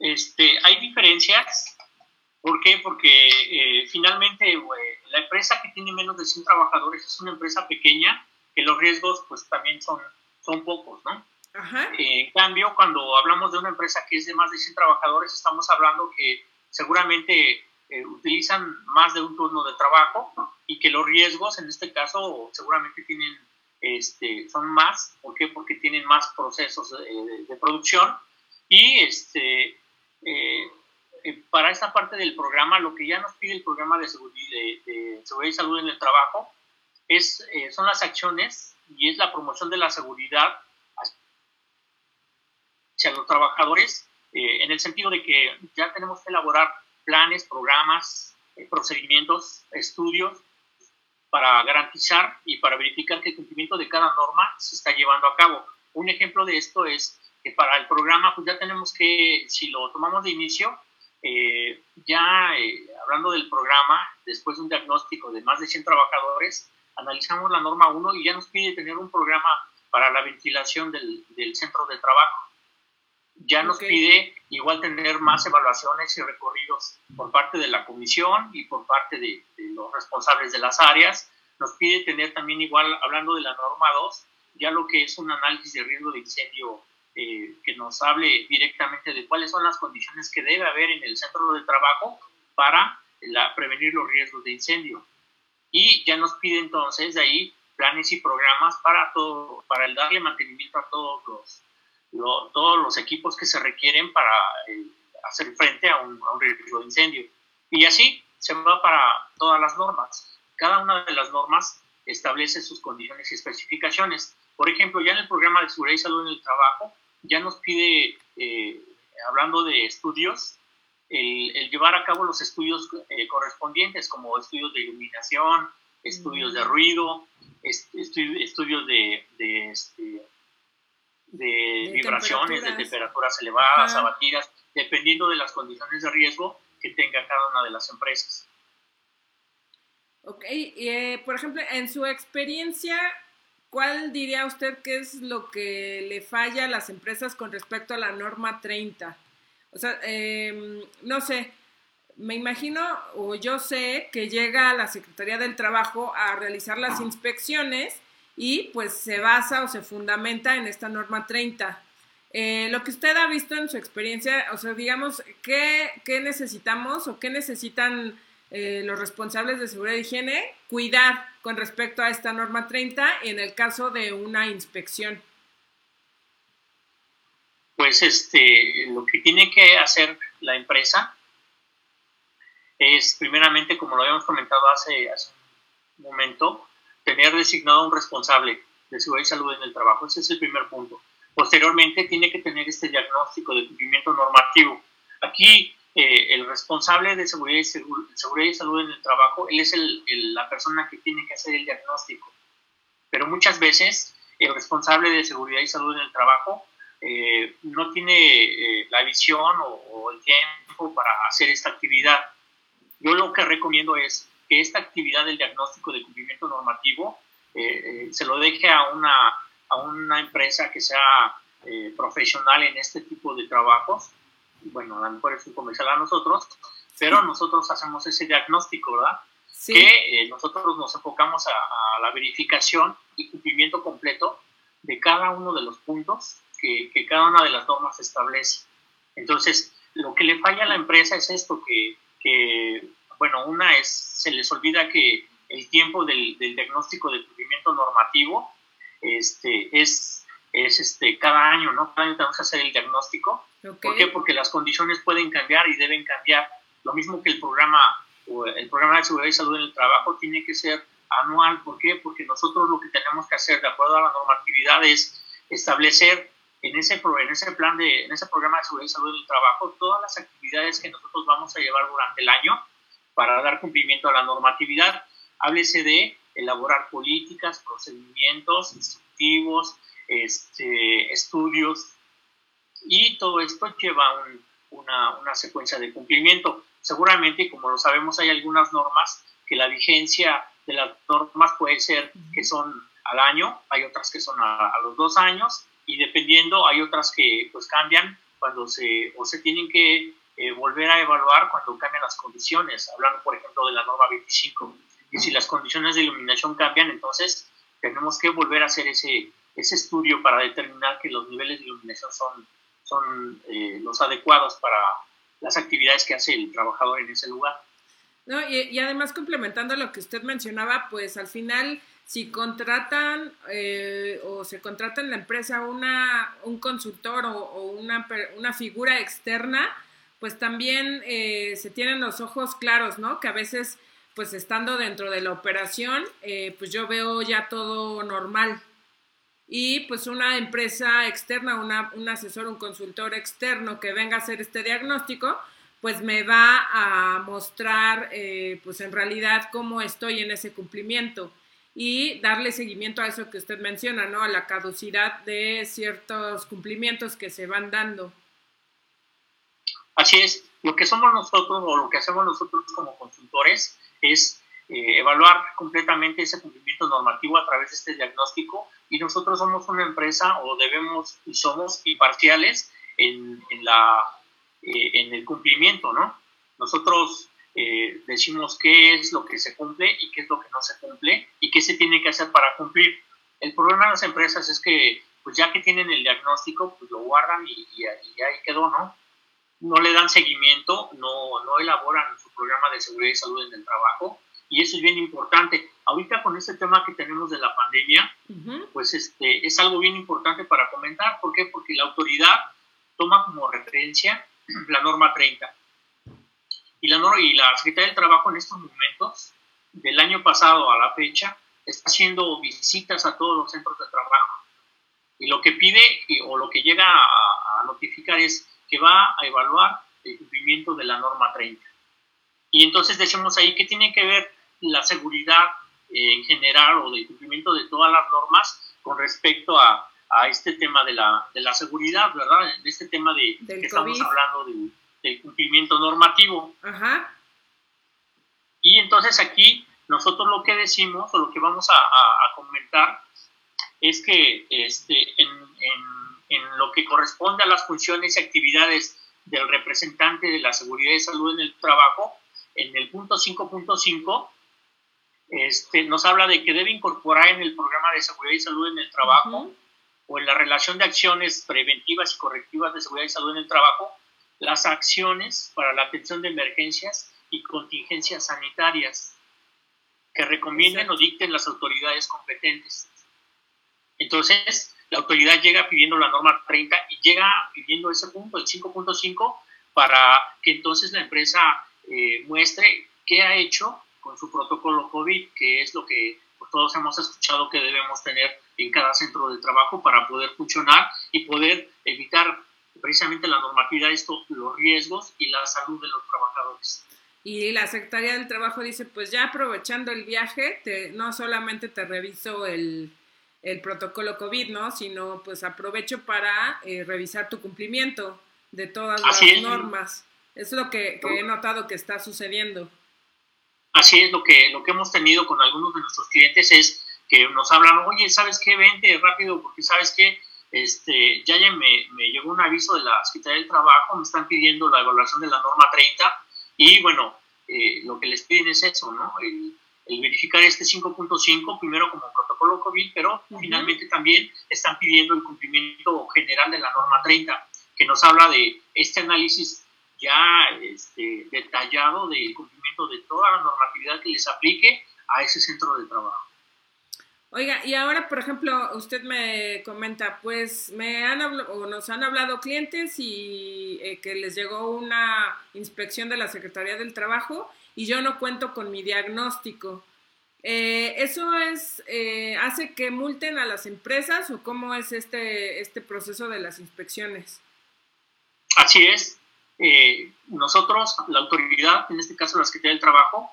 Este, hay diferencias. ¿Por qué? Porque eh, finalmente la empresa que tiene menos de 100 trabajadores es una empresa pequeña, que los riesgos pues también son, son pocos, ¿no? Eh, en cambio, cuando hablamos de una empresa que es de más de 100 trabajadores, estamos hablando que seguramente eh, utilizan más de un turno de trabajo y que los riesgos en este caso seguramente tienen, este, son más. ¿Por qué? Porque tienen más procesos de, producción y este, eh, para esta parte del programa, lo que ya nos pide el programa de seguridad, de, seguridad y salud en el trabajo es, son las acciones y es la promoción de la seguridad hacia los trabajadores, eh, en el sentido de que ya tenemos que elaborar planes, programas, eh, procedimientos, estudios para garantizar y para verificar que el cumplimiento de cada norma se está llevando a cabo. Un ejemplo de esto es que para el programa, pues ya tenemos que, si lo tomamos de inicio, eh, ya hablando del programa, después de un diagnóstico de más de 100 trabajadores, analizamos la norma 1 y ya nos pide tener un programa para la ventilación del, del centro de trabajo ya nos pide igual tener más evaluaciones y recorridos por parte de la comisión y por parte de, los responsables de las áreas. Nos pide tener también igual, hablando de la norma 2, ya lo que es un análisis de riesgo de incendio eh, que nos hable directamente de cuáles son las condiciones que debe haber en el centro de trabajo para la, prevenir los riesgos de incendio. Y ya nos pide entonces de ahí planes y programas para todo, para el darle mantenimiento a todos los todos los equipos que se requieren para eh, hacer frente a un, riesgo de incendio. Y así se va para todas las normas. Cada una de las normas establece sus condiciones y especificaciones. Por ejemplo, ya en el programa de seguridad y salud en el trabajo, ya nos pide, eh, hablando de estudios, el, llevar a cabo los estudios eh, correspondientes, como estudios de iluminación, estudios de ruido, estudios de, de este, de, vibraciones, de temperaturas elevadas, abatidas, dependiendo de las condiciones de riesgo que tenga cada una de las empresas. Ok, eh, por ejemplo, en su experiencia, ¿cuál diría usted que es lo que le falla a las empresas con respecto a la norma 30? O sea, em, no sé, me imagino o yo sé que llega a la Secretaría del Trabajo a realizar las inspecciones y pues se basa o se fundamenta en esta norma 30. Eh, lo que usted ha visto en su experiencia, o sea, digamos, ¿qué, necesitamos o qué necesitan eh, los responsables de seguridad y higiene cuidar con respecto a esta norma 30 en el caso de una inspección? Pues este, lo que tiene que hacer la empresa es primeramente, como lo habíamos comentado hace un momento, tener designado un responsable de seguridad y salud en el trabajo. Ese es el primer punto. Posteriormente, tiene que tener este diagnóstico de cumplimiento normativo. Aquí eh, el responsable de seguridad y, seguridad y, salud en el trabajo, él es el, la persona que tiene que hacer el diagnóstico. Pero muchas veces el responsable de seguridad y salud en el trabajo eh, no tiene eh, la visión o, el tiempo para hacer esta actividad. Yo lo que recomiendo es que esta actividad del diagnóstico de cumplimiento normativo se lo deje a una, a una empresa que sea profesional en este tipo de trabajos bueno, a lo mejor es un comercial a nosotros, pero nosotros hacemos ese diagnóstico, ¿verdad? Sí. Que eh, nosotros nos enfocamos a, la verificación y cumplimiento completo de cada uno de los puntos que, que, cada una de las normas establece. Entonces, lo que le falla a la empresa es esto, que, que bueno, una es, se les olvida que el tiempo del, del diagnóstico de cumplimiento normativo este, es, es este, cada año, ¿no? Cada año tenemos que hacer el diagnóstico ¿Por qué? Porque las condiciones pueden cambiar y deben cambiar. Lo mismo que el programa, el programa de seguridad y salud en el trabajo tiene que ser anual. ¿Por qué? Porque nosotros lo que tenemos que hacer, de acuerdo a la normatividad, es establecer en ese, en ese plan de, en ese programa de seguridad y salud en el trabajo, todas las actividades que nosotros vamos a llevar durante el año para dar cumplimiento a la normatividad. Háblese de elaborar políticas, procedimientos instructivos, este, estudios y todo esto lleva una, una, secuencia de cumplimiento. Seguramente, como lo sabemos, hay algunas normas que la vigencia de las normas puede ser que son al año, hay otras que son a, los dos años y dependiendo hay otras que pues cambian cuando se o se tienen que eh, volver a evaluar cuando cambian las condiciones, hablando por ejemplo de la norma 25. Y si las condiciones de iluminación cambian, entonces tenemos que volver a hacer ese, ese estudio para determinar que los niveles de iluminación son son eh, los adecuados para las actividades que hace el trabajador en ese lugar. No, y, además complementando lo que usted mencionaba, pues al final si contratan eh, o se contrata en la empresa una, un consultor o, una, una, figura externa, pues también eh, se tienen los ojos claros, ¿no? Que a veces, pues estando dentro de la operación, pues yo veo ya todo normal, y pues una empresa externa, una, un asesor, un consultor externo que venga a hacer este diagnóstico, pues me va a mostrar eh, pues en realidad cómo estoy en ese cumplimiento y darle seguimiento a eso que usted menciona, ¿no? A la caducidad de ciertos cumplimientos que se van dando. Así es, lo que somos nosotros o lo que hacemos nosotros como consultores es eh, evaluar completamente ese cumplimiento normativo a través de este diagnóstico y nosotros somos una empresa o debemos y somos imparciales eh, en el cumplimiento, ¿no? Nosotros eh, decimos qué es lo que se cumple y qué es lo que no se cumple y qué se tiene que hacer para cumplir. El problema de las empresas es que, pues ya que tienen el diagnóstico, pues lo guardan y ahí quedó, ¿no? No le dan seguimiento, no, no elaboran su programa de seguridad y salud en el trabajo y eso es bien importante. Ahorita con este tema que tenemos de la pandemia, pues este, es algo bien importante para comentar. ¿Por qué? Porque la autoridad toma como referencia [CLEARS THROAT] la norma 30. Y la, y la Secretaría del Trabajo en estos momentos, del año pasado a la fecha, está haciendo visitas a todos los centros de trabajo. Y lo que pide o lo que llega a, a notificar es que va a evaluar el cumplimiento de la norma 30. Y entonces decimos ahí que tiene que ver la seguridad eh, en general o del cumplimiento de todas las normas con respecto a, a este tema de la, de la, seguridad, ¿verdad? De este tema de que estamos hablando del cumplimiento normativo. Ajá. Y entonces aquí nosotros lo que decimos o lo que vamos a, a, comentar es que este, en, en, en, lo que corresponde a las funciones y actividades del representante de la seguridad y salud en el trabajo, en el punto 5.5 este, nos habla de que debe incorporar en el programa de seguridad y salud en el trabajo o en la relación de acciones preventivas y correctivas de seguridad y salud en el trabajo las acciones para la atención de emergencias y contingencias sanitarias que recomienden o dicten las autoridades competentes. Entonces, la autoridad llega pidiendo la norma 30 y llega pidiendo ese punto, el 5.5, para que entonces la empresa eh, muestre qué ha hecho con su protocolo COVID, que es lo que pues, todos hemos escuchado que debemos tener en cada centro de trabajo para poder funcionar y poder evitar precisamente la normatividad esto, los riesgos y la salud de los trabajadores. Y la Secretaría del Trabajo dice, pues ya aprovechando el viaje, te, no solamente te reviso el, el, protocolo COVID, ¿no? Sino pues aprovecho para eh, revisar tu cumplimiento de todas las normas. Es lo que, que, he notado que está sucediendo. Así es, lo que, lo que hemos tenido con algunos de nuestros clientes es que nos hablan, oye, ¿sabes qué? Vente rápido porque sabes qué? Este, ya, ya me, me llegó un aviso de la Secretaría del Trabajo, me están pidiendo la evaluación de la norma 30 y bueno, eh, lo que les piden es eso, ¿no? El, verificar este 5.5 primero como protocolo COVID, pero finalmente también están pidiendo el cumplimiento general de la norma 30, que nos habla de este análisis ya este, detallado del cumplimiento de toda la normatividad que les aplique a ese centro de trabajo. Oiga, y ahora, por ejemplo, usted me comenta, pues me han hablado, o nos han hablado clientes y eh, que les llegó una inspección de la Secretaría del Trabajo y yo no cuento con mi diagnóstico. Eh, ¿Eso es, eh, hace que multen a las empresas o cómo es este, este proceso de las inspecciones? Así es. nosotros, la autoridad, en este caso la Secretaría del Trabajo,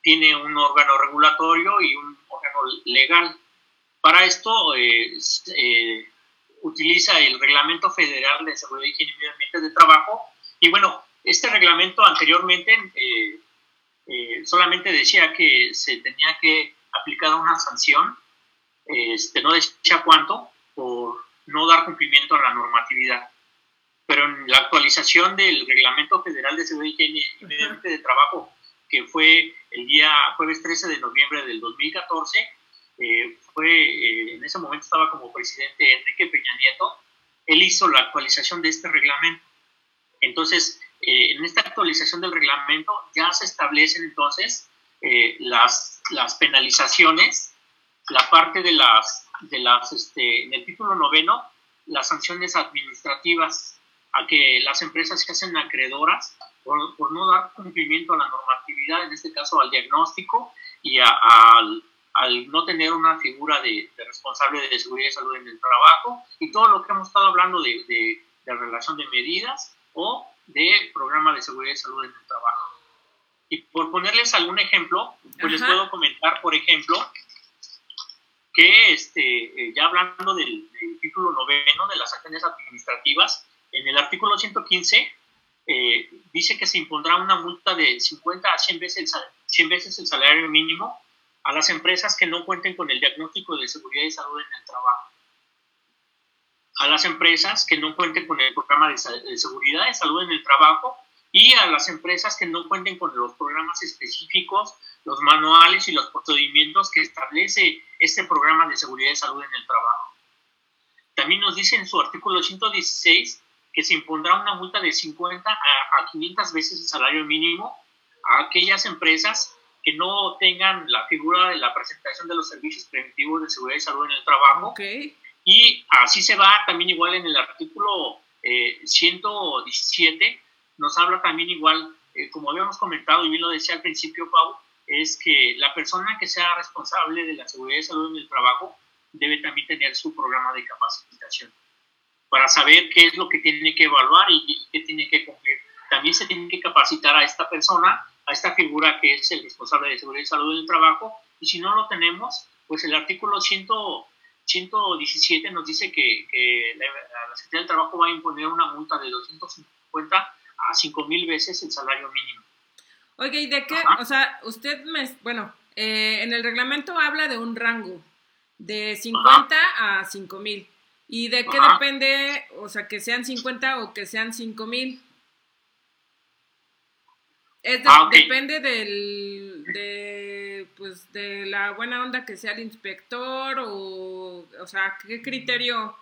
tiene un órgano regulatorio y un órgano legal. Para esto eh, eh, utiliza el Reglamento Federal de Seguridad y Medio Ambiente de Trabajo. Y bueno, este reglamento anteriormente eh, solamente decía que se tenía que aplicar una sanción, este, no decía cuánto, por no dar cumplimiento a la normatividad. Pero en la actualización del Reglamento Federal de Seguridad y Medio Ambiente de Trabajo que fue el día jueves 13 de noviembre del 2014. Eh, fue, eh, en ese momento estaba como presidente Enrique Peña Nieto. Él hizo la actualización de este reglamento. Entonces, eh, en esta actualización del reglamento ya se establecen entonces las, las penalizaciones, la parte de las, de las este, en el título noveno, las sanciones administrativas a que las empresas se hacen acreedoras por, no dar cumplimiento a la normatividad, en este caso al diagnóstico y al, no tener una figura de, responsable de seguridad y salud en el trabajo y todo lo que hemos estado hablando de, de, relación de medidas o de programa de seguridad y salud en el trabajo. Y por ponerles algún ejemplo, pues les puedo comentar, por ejemplo, que este, eh, ya hablando del, del, título noveno de las acciones administrativas, en el artículo 115 eh, dice que se impondrá una multa de 50 a 100 veces, el, 100 veces el salario mínimo a las empresas que no cuenten con el diagnóstico de seguridad y salud en el trabajo. A las empresas que no cuenten con el programa de, seguridad y salud en el trabajo y a las empresas que no cuenten con los programas específicos, los manuales y los procedimientos que establece este programa de seguridad y salud en el trabajo. También nos dice en su artículo 116 que se impondrá una multa de 50 a, 500 veces el salario mínimo a aquellas empresas que no tengan la figura de la presentación de los servicios preventivos de seguridad y salud en el trabajo. Y así se va también igual en el artículo 117, eh, nos habla también igual, eh, como habíamos comentado y bien lo decía al principio, Pau, es que la persona que sea responsable de la seguridad y salud en el trabajo debe también tener su programa de capacitación para saber qué es lo que tiene que evaluar y qué tiene que cumplir. También se tiene que capacitar a esta persona, a esta figura que es el responsable de seguridad y salud del trabajo, y si no lo tenemos, pues el artículo 100, 117 nos dice que, la, Secretaría del Trabajo va a imponer una multa de 250 a 5 mil veces el salario mínimo. Oye, ¿y de qué? O sea, usted me, bueno, eh, en el reglamento habla de un rango de 50 a 5 mil. ¿Y de qué depende, o sea, que sean 50 o que sean 5 mil? Ah, depende del, de, pues, de la buena onda que sea el inspector o, o sea, ¿qué criterio,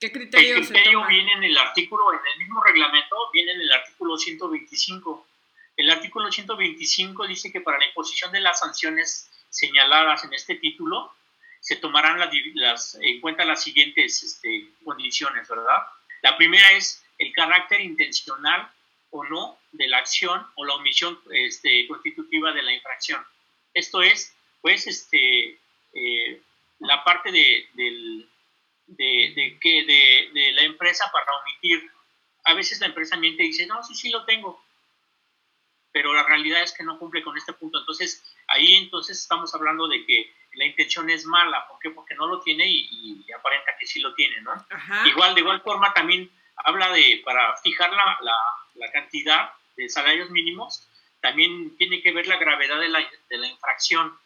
qué criterio, el criterio viene en el artículo, en el mismo reglamento, viene en el artículo 125. El artículo 125 dice que para la imposición de las sanciones señaladas en este título, se tomarán las, en cuenta las siguientes este, condiciones, ¿verdad? La primera es el carácter intencional o no de la acción o la omisión este, constitutiva de la infracción. Esto es, pues, este, eh, la parte de, de, que de, de, la empresa para omitir. A veces la empresa miente y dice, no, sí, sí lo tengo, pero la realidad es que no cumple con este punto. Entonces, ahí entonces estamos hablando de que la intención es mala. ¿Por qué? Porque no lo tiene y, aparenta que sí lo tiene, ¿no? Igual, de igual forma, también habla de, para fijar la, la, la, cantidad de salarios mínimos, también tiene que ver la gravedad de la, de la infracción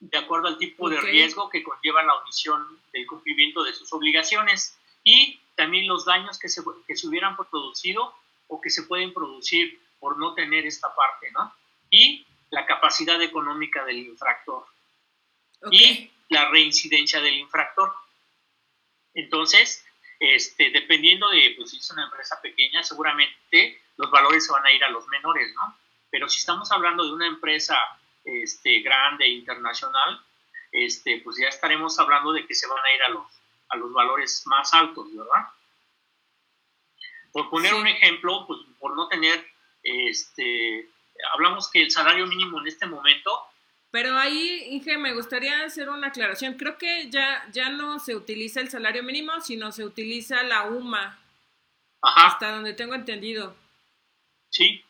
de acuerdo al tipo de riesgo que conlleva la omisión del cumplimiento de sus obligaciones y también los daños que se, que se hubieran producido o que se pueden producir por no tener esta parte, ¿no? Y la capacidad económica del infractor y la reincidencia del infractor. Entonces, este, dependiendo de, pues si es una empresa pequeña, seguramente los valores se van a ir a los menores, ¿no? Pero si estamos hablando de una empresa este, grande, internacional, este, pues ya estaremos hablando de que se van a ir a los, a los valores más altos, ¿verdad? Por poner un ejemplo, pues por no tener, este, hablamos que el salario mínimo en este momento... Pero ahí, Inge, me gustaría hacer una aclaración. Creo que ya, ya no se utiliza el salario mínimo, sino se utiliza la UMA. Hasta donde tengo entendido. Sí,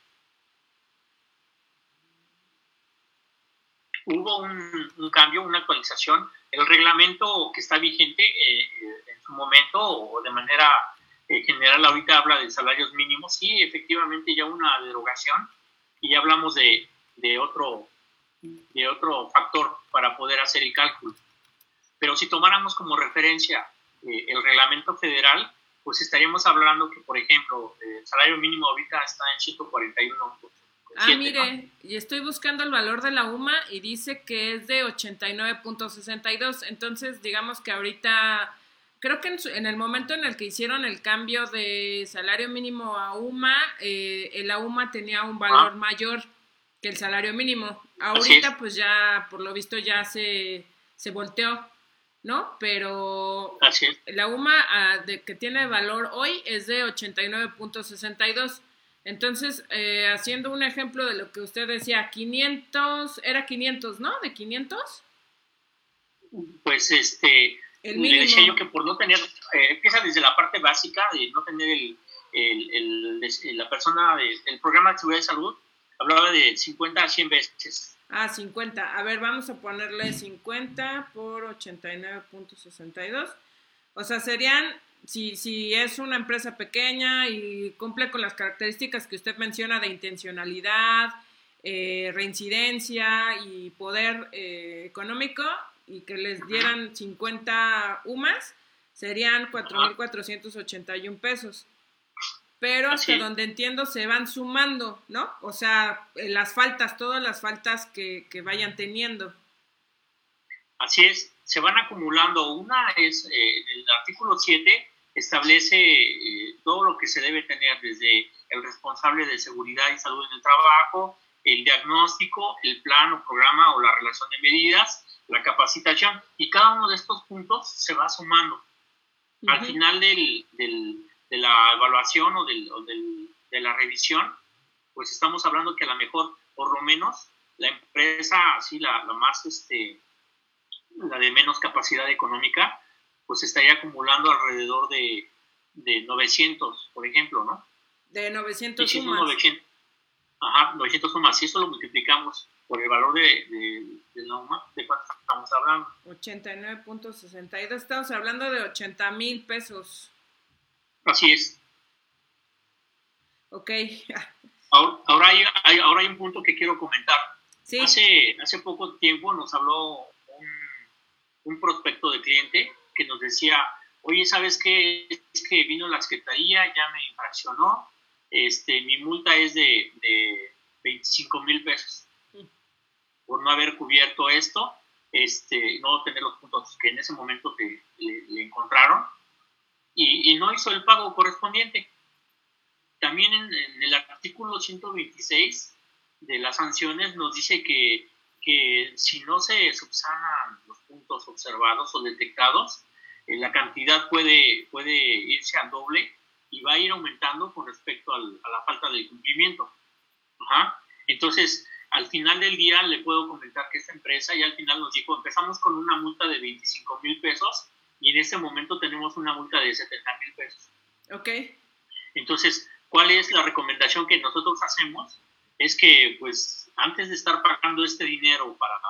hubo un, cambio, una actualización. El reglamento que está vigente eh, eh, en su momento o de manera eh, general ahorita habla de salarios mínimos. Sí, efectivamente ya una derogación y ya hablamos de, otro, de otro factor para poder hacer el cálculo. Pero si tomáramos como referencia el reglamento federal, pues estaríamos hablando que, por ejemplo, el salario mínimo ahorita está en 141 Ah, mire, y estoy buscando el valor de la UMA y dice que es de 89.62. Entonces, digamos que ahorita, creo que en, el momento en el que hicieron el cambio de salario mínimo a UMA, eh, la UMA tenía un valor ah. mayor que el salario mínimo. Ahorita, pues ya, por lo visto, ya se, se volteó, ¿no? Pero la UMA ah, de, que tiene valor hoy es de 89.62. Entonces, eh, haciendo un ejemplo de lo que usted decía, 500, era 500, ¿no? ¿De 500? Pues este, el le decía yo que por no tener, eh, empieza desde la parte básica de no tener el, el, el la persona, del programa de seguridad de salud, hablaba de 50 a 100 veces. Ah, 50. A ver, vamos a ponerle 50 por 89.62. O sea, serían si, si es una empresa pequeña y cumple con las características que usted menciona de intencionalidad, eh, reincidencia y poder eh, económico y que les dieran 50 UMAS, serían 4.481 pesos. Pero hasta donde entiendo se van sumando, ¿no? O sea, eh, las faltas, todas las faltas que, que vayan teniendo. Así es, se van acumulando. Una es el artículo 7 establece eh, todo lo que se debe tener desde el responsable de seguridad y salud en el trabajo, el diagnóstico, el plan o programa o la relación de medidas, la capacitación, y cada uno de estos puntos se va sumando. Al final del, del, de la evaluación o, del, de la revisión, pues estamos hablando que a lo mejor, por lo menos, la empresa, así la, la más, este, la de menos capacidad económica, pues estaría acumulando alrededor de, de 900, por ejemplo, ¿no? De 900 sumas. 900, ajá, 900 sumas. Si eso lo multiplicamos por el valor de, de, de la UMA, ¿de cuánto estamos hablando? 89.62, estamos hablando de 80 mil pesos. Así es. Ok. ahora, hay, ahora hay un punto que quiero comentar. ¿Sí? Hace, hace poco tiempo nos habló un, un prospecto de cliente que nos decía, oye, ¿sabes qué? Es que vino la secretaría, ya me infraccionó, este, mi multa es de, de 25 mil pesos por no haber cubierto esto, este, no tener los puntos que en ese momento te, le, encontraron y, no hizo el pago correspondiente. También en, en, el artículo 126 de las sanciones nos dice que, que si no se subsanan puntos observados o detectados, eh, la cantidad puede, puede irse al doble y va a ir aumentando con respecto a la falta de cumplimiento. Entonces, al final del día le puedo comentar que esta empresa ya al final nos dijo, empezamos con una multa de 25 mil pesos y en este momento tenemos una multa de 70 mil pesos. Ok. Entonces, ¿cuál es la recomendación que nosotros hacemos? Es que, pues, antes de estar pagando este dinero para,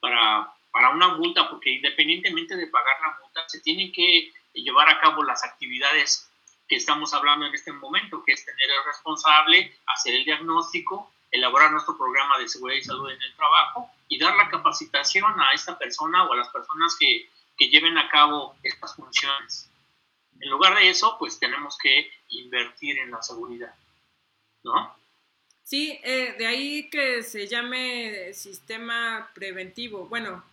para, para una multa, porque independientemente de pagar la multa, se tienen que llevar a cabo las actividades que estamos hablando en este momento, que es tener el responsable, hacer el diagnóstico, elaborar nuestro programa de seguridad y salud en el trabajo y dar la capacitación a esta persona o a las personas que, que lleven a cabo estas funciones. En lugar de eso, pues tenemos que invertir en la seguridad, ¿no? Sí, eh, de ahí que se llame sistema preventivo. Bueno,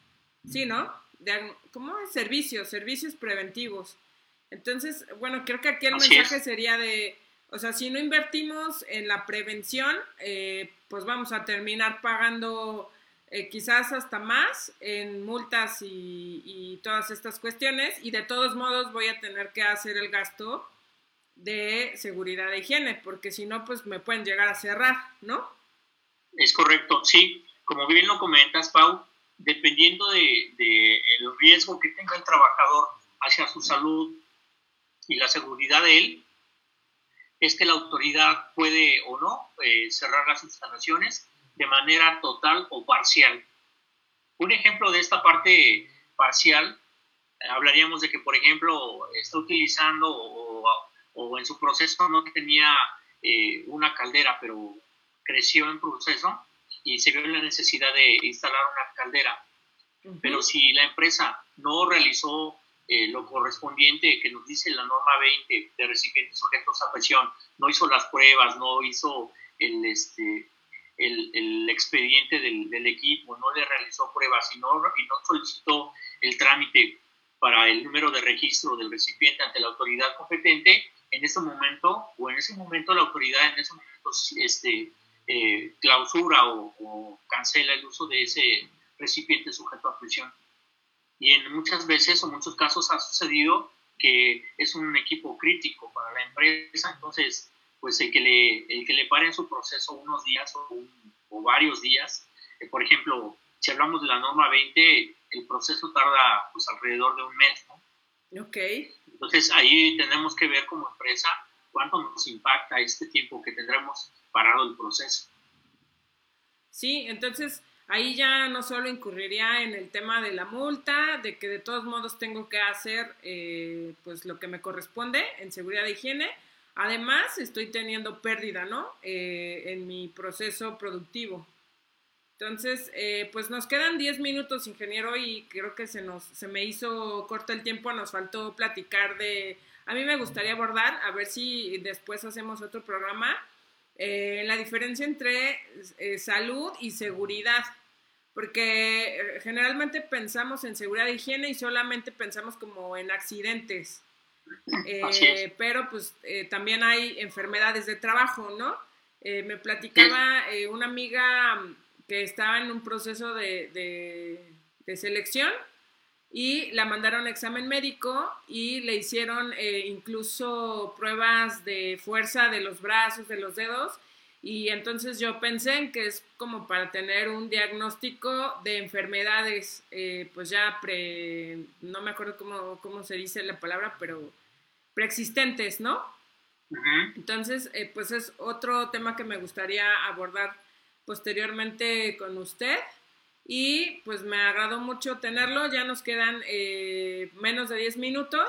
sí, ¿no? De, ¿Cómo es? Servicios, servicios preventivos. Entonces, bueno, creo que aquí el mensaje sería de, o sea, si no invertimos en la prevención, eh, pues vamos a terminar pagando eh, quizás hasta más en multas y, y, todas estas cuestiones y de todos modos voy a tener que hacer el gasto de seguridad de higiene, porque si no, pues me pueden llegar a cerrar, ¿no? Es correcto, sí. Como bien lo comentas, Pau, dependiendo de, de el riesgo que tenga el trabajador hacia su salud y la seguridad de él, es que la autoridad puede o no eh, cerrar las instalaciones de manera total o parcial. Un ejemplo de esta parte parcial, hablaríamos de que, por ejemplo, está utilizando o, o en su proceso no tenía eh, una caldera, pero creció en proceso y se vio la necesidad de instalar una caldera. Pero si la empresa no realizó eh, lo correspondiente que nos dice la norma 20 de recipientes sujetos a presión, no hizo las pruebas, no hizo el, este, el, el expediente del, del, equipo, no le realizó pruebas y no, y no solicitó el trámite para el número de registro del recipiente ante la autoridad competente, en ese momento, o en ese momento la autoridad en ese momento este, eh, clausura o, cancela el uso de ese recipiente sujeto a presión. Y en muchas veces o muchos casos ha sucedido que es un equipo crítico para la empresa, entonces pues el que le, el que le pare en su proceso unos días o, o varios días, eh, por ejemplo, si hablamos de la norma 20, el proceso tarda pues alrededor de un mes, ¿no? Ok. Entonces ahí tenemos que ver como empresa cuánto nos impacta este tiempo que tendremos parado el proceso. Sí, entonces ahí ya no solo incurriría en el tema de la multa, de que de todos modos tengo que hacer eh, pues lo que me corresponde en seguridad de higiene. Además, estoy teniendo pérdida, ¿no? Eh, en mi proceso productivo. Entonces, eh, pues nos quedan 10 minutos, ingeniero, y creo que se nos se me hizo corto el tiempo, nos faltó platicar de, a mí me gustaría abordar, a ver si después hacemos otro programa, eh, la diferencia entre eh, salud y seguridad, porque generalmente pensamos en seguridad de higiene y solamente pensamos como en accidentes, pero pues también hay enfermedades de trabajo, ¿no? me platicaba una amiga que estaba en un proceso de, selección y la mandaron a examen médico y le hicieron eh, incluso pruebas de fuerza de los brazos, de los dedos. Y entonces yo pensé en que es como para tener un diagnóstico de enfermedades, eh, pues ya pre, no me acuerdo cómo, cómo, se dice la palabra, pero preexistentes, ¿no? Entonces, eh, pues es otro tema que me gustaría abordar posteriormente con usted. Y pues me agradó mucho tenerlo. Ya nos quedan eh, menos de 10 minutos.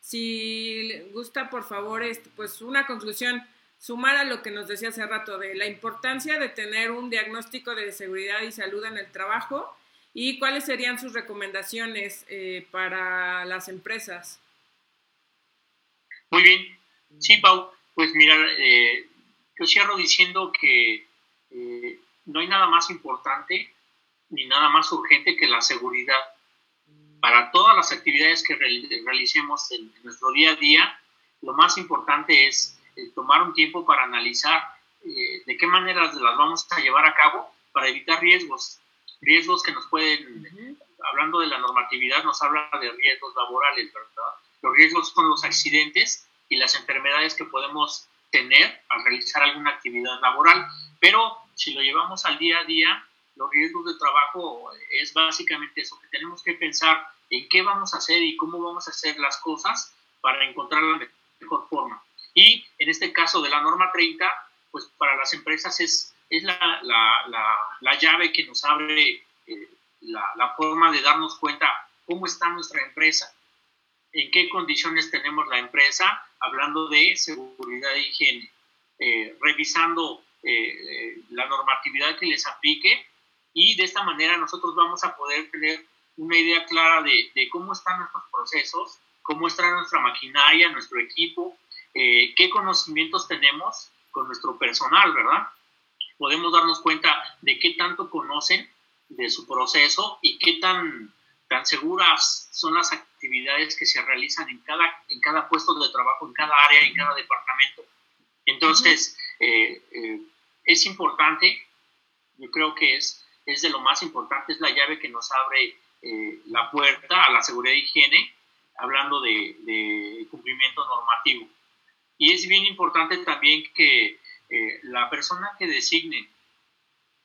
Si gusta, por favor, este, pues una conclusión, sumar a lo que nos decía hace rato de la importancia de tener un diagnóstico de seguridad y salud en el trabajo y cuáles serían sus recomendaciones eh, para las empresas. Muy bien. Sí, Pau, pues mira, eh, yo cierro diciendo que eh, no hay nada más importante ni nada más urgente que la seguridad. Para todas las actividades que realicemos en, nuestro día a día, lo más importante es eh, tomar un tiempo para analizar eh, de qué maneras las vamos a llevar a cabo para evitar riesgos, riesgos que nos pueden, hablando de la normatividad, nos habla de riesgos laborales, ¿verdad? Los riesgos son los accidentes y las enfermedades que podemos tener al realizar alguna actividad laboral. Pero si lo llevamos al día a día, los riesgos de trabajo es básicamente eso, que tenemos que pensar en qué vamos a hacer y cómo vamos a hacer las cosas para encontrar la mejor forma. Y en este caso de la norma 30, pues para las empresas es, es la, la, la, llave que nos abre eh, la, forma de darnos cuenta cómo está nuestra empresa, en qué condiciones tenemos la empresa, hablando de seguridad e higiene, eh, revisando eh, la normatividad que les aplique y de esta manera nosotros vamos a poder tener una idea clara de, de cómo están nuestros procesos, cómo está nuestra maquinaria, nuestro equipo, eh, qué conocimientos tenemos con nuestro personal, ¿verdad? Podemos darnos cuenta de qué tanto conocen de su proceso y qué tan, tan seguras son las actividades que se realizan en cada, en cada puesto de trabajo, en cada área, en cada departamento. Entonces, eh, eh, es importante, yo creo que es, es de lo más importante, es la llave que nos abre la puerta a la seguridad e higiene hablando de, cumplimiento normativo. Y es bien importante también que eh, la persona que designe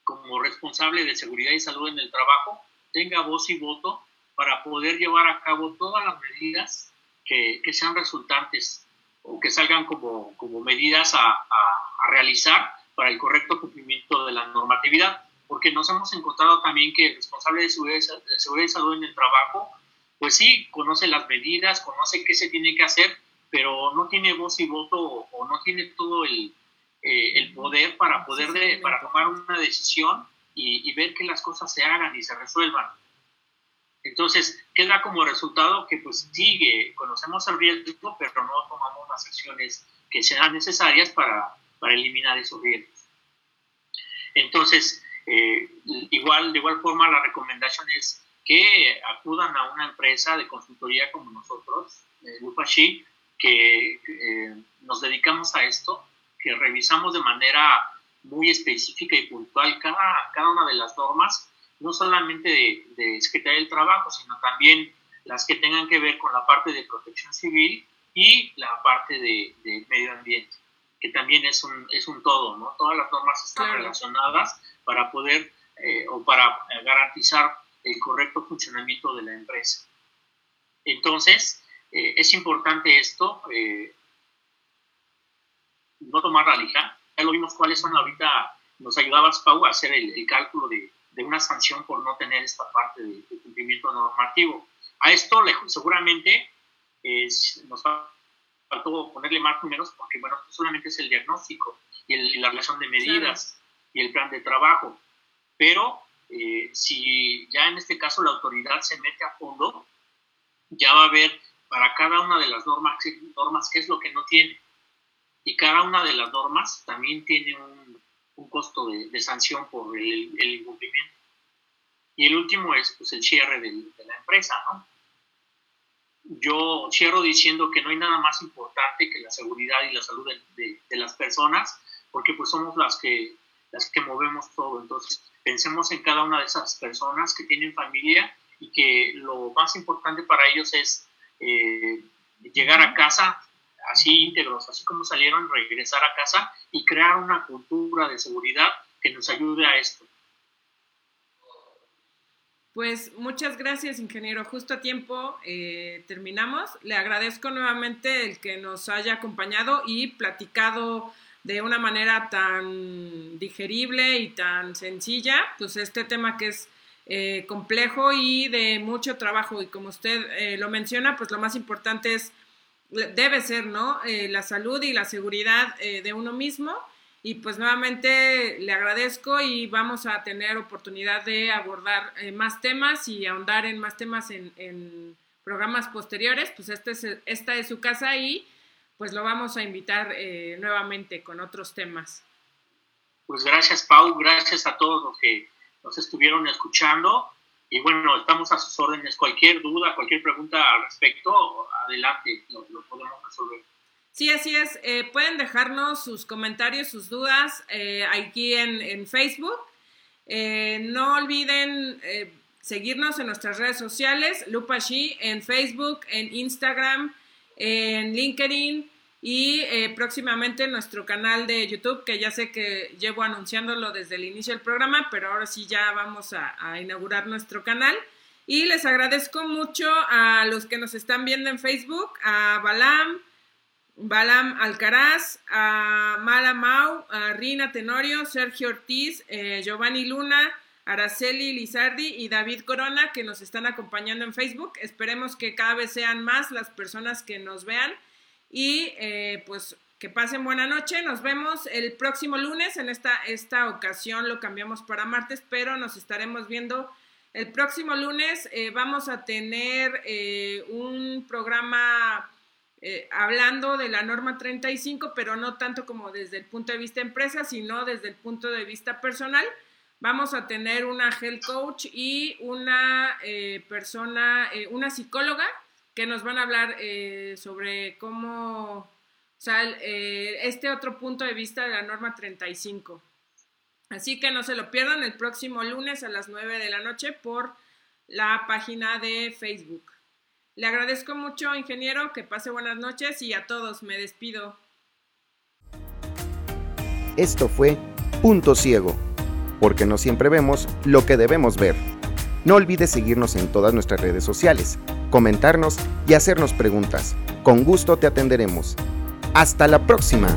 como responsable de seguridad y salud en el trabajo tenga voz y voto para poder llevar a cabo todas las medidas que, sean resultantes o que salgan como, medidas a, realizar para el correcto cumplimiento de la normatividad, porque nos hemos encontrado también que el responsable de seguridad, de seguridad y salud en el trabajo pues sí, conoce las medidas, conoce qué se tiene que hacer, pero no tiene voz y voto o, no tiene todo el, eh, poder para poder para tomar una decisión y, ver que las cosas se hagan y se resuelvan. Entonces, queda como resultado que pues sigue, conocemos el riesgo, pero no tomamos las acciones que sean necesarias para, para eliminar esos riesgos. Entonces, eh, igual, de igual forma, la recomendación es que acudan a una empresa de consultoría como nosotros, eh, Lupashi, que eh, nos dedicamos a esto, que revisamos de manera muy específica y puntual cada, cada una de las normas, no solamente de, de Secretaría del Trabajo, sino también las que tengan que ver con la parte de protección civil y la parte de, medio ambiente, que también es un, es un todo, ¿no? Todas las normas están relacionadas para poder eh, o para garantizar el correcto funcionamiento de la empresa. Entonces, eh, es importante esto, eh, no tomar la lija. Ya lo vimos cuáles son ahorita, nos ayudabas, Pau, a hacer el, cálculo de, una sanción por no tener esta parte de, cumplimiento normativo. A esto seguramente nos faltó ponerle más números porque, bueno, solamente es el diagnóstico y, la relación de medidas y el plan de trabajo. Pero eh, si ya en este caso la autoridad se mete a fondo, ya va a ver para cada una de las normas, normas qué es lo que no tiene. Y cada una de las normas también tiene un, costo de, sanción por el, incumplimiento. Y el último es pues, el cierre de la empresa. ¿no? Yo cierro diciendo que no hay nada más importante que la seguridad y la salud de, de las personas, porque pues somos las que, las que movemos todo. Entonces, pensemos en cada una de esas personas que tienen familia y que lo más importante para ellos es eh, llegar a casa así íntegros, así como salieron, regresar a casa y crear una cultura de seguridad que nos ayude a esto. Pues muchas gracias, ingeniero. Justo a tiempo eh, terminamos. Le agradezco nuevamente el que nos haya acompañado y platicado de una manera tan digerible y tan sencilla, pues este tema que es eh, complejo y de mucho trabajo. Y como usted eh, lo menciona, pues lo más importante es, debe ser, ¿no? Eh, la salud y la seguridad de uno mismo. Y pues nuevamente le agradezco y vamos a tener oportunidad de abordar más temas y ahondar en más temas en, en programas posteriores, pues este es, esta es su casa y pues lo vamos a invitar eh, nuevamente con otros temas. Pues gracias, Pau, gracias a todos los que nos estuvieron escuchando. Y bueno, estamos a sus órdenes. Cualquier duda, cualquier pregunta al respecto, adelante, lo, podemos resolver. Sí, así es. Eh, pueden dejarnos sus comentarios, sus dudas eh, aquí en, en Facebook. no olviden seguirnos en nuestras redes sociales, Lupa en Facebook, en Instagram, en LinkedIn y eh, próximamente nuestro canal de YouTube, que ya sé que llevo anunciándolo desde el inicio del programa, pero ahora sí ya vamos a, a inaugurar nuestro canal. Y les agradezco mucho a los que nos están viendo en Facebook, a Balam, Balam Alcaraz, a Mala Mau, a Rina Tenorio, Sergio Ortiz, eh, Giovanni Luna, Araceli Lizardi y David Corona que nos están acompañando en Facebook. Esperemos que cada vez sean más las personas que nos vean y eh, pues que pasen buena noche. Nos vemos el próximo lunes. En esta, esta ocasión lo cambiamos para martes, pero nos estaremos viendo el próximo lunes. Eh, vamos a tener un programa eh, hablando de la norma 35, pero no tanto como desde el punto de vista empresa, sino desde el punto de vista personal. Vamos a tener una health coach y una eh, persona, eh, una psicóloga, que nos van a hablar sobre cómo, o sea, este otro punto de vista de la norma 35. Así que no se lo pierdan el próximo lunes a las 9 de la noche por la página de Facebook. Le agradezco mucho, ingeniero, que pase buenas noches y a todos me despido. Esto fue Punto Ciego, porque no siempre vemos lo que debemos ver. No olvides seguirnos en todas nuestras redes sociales, comentarnos y hacernos preguntas. Con gusto te atenderemos. Hasta la próxima.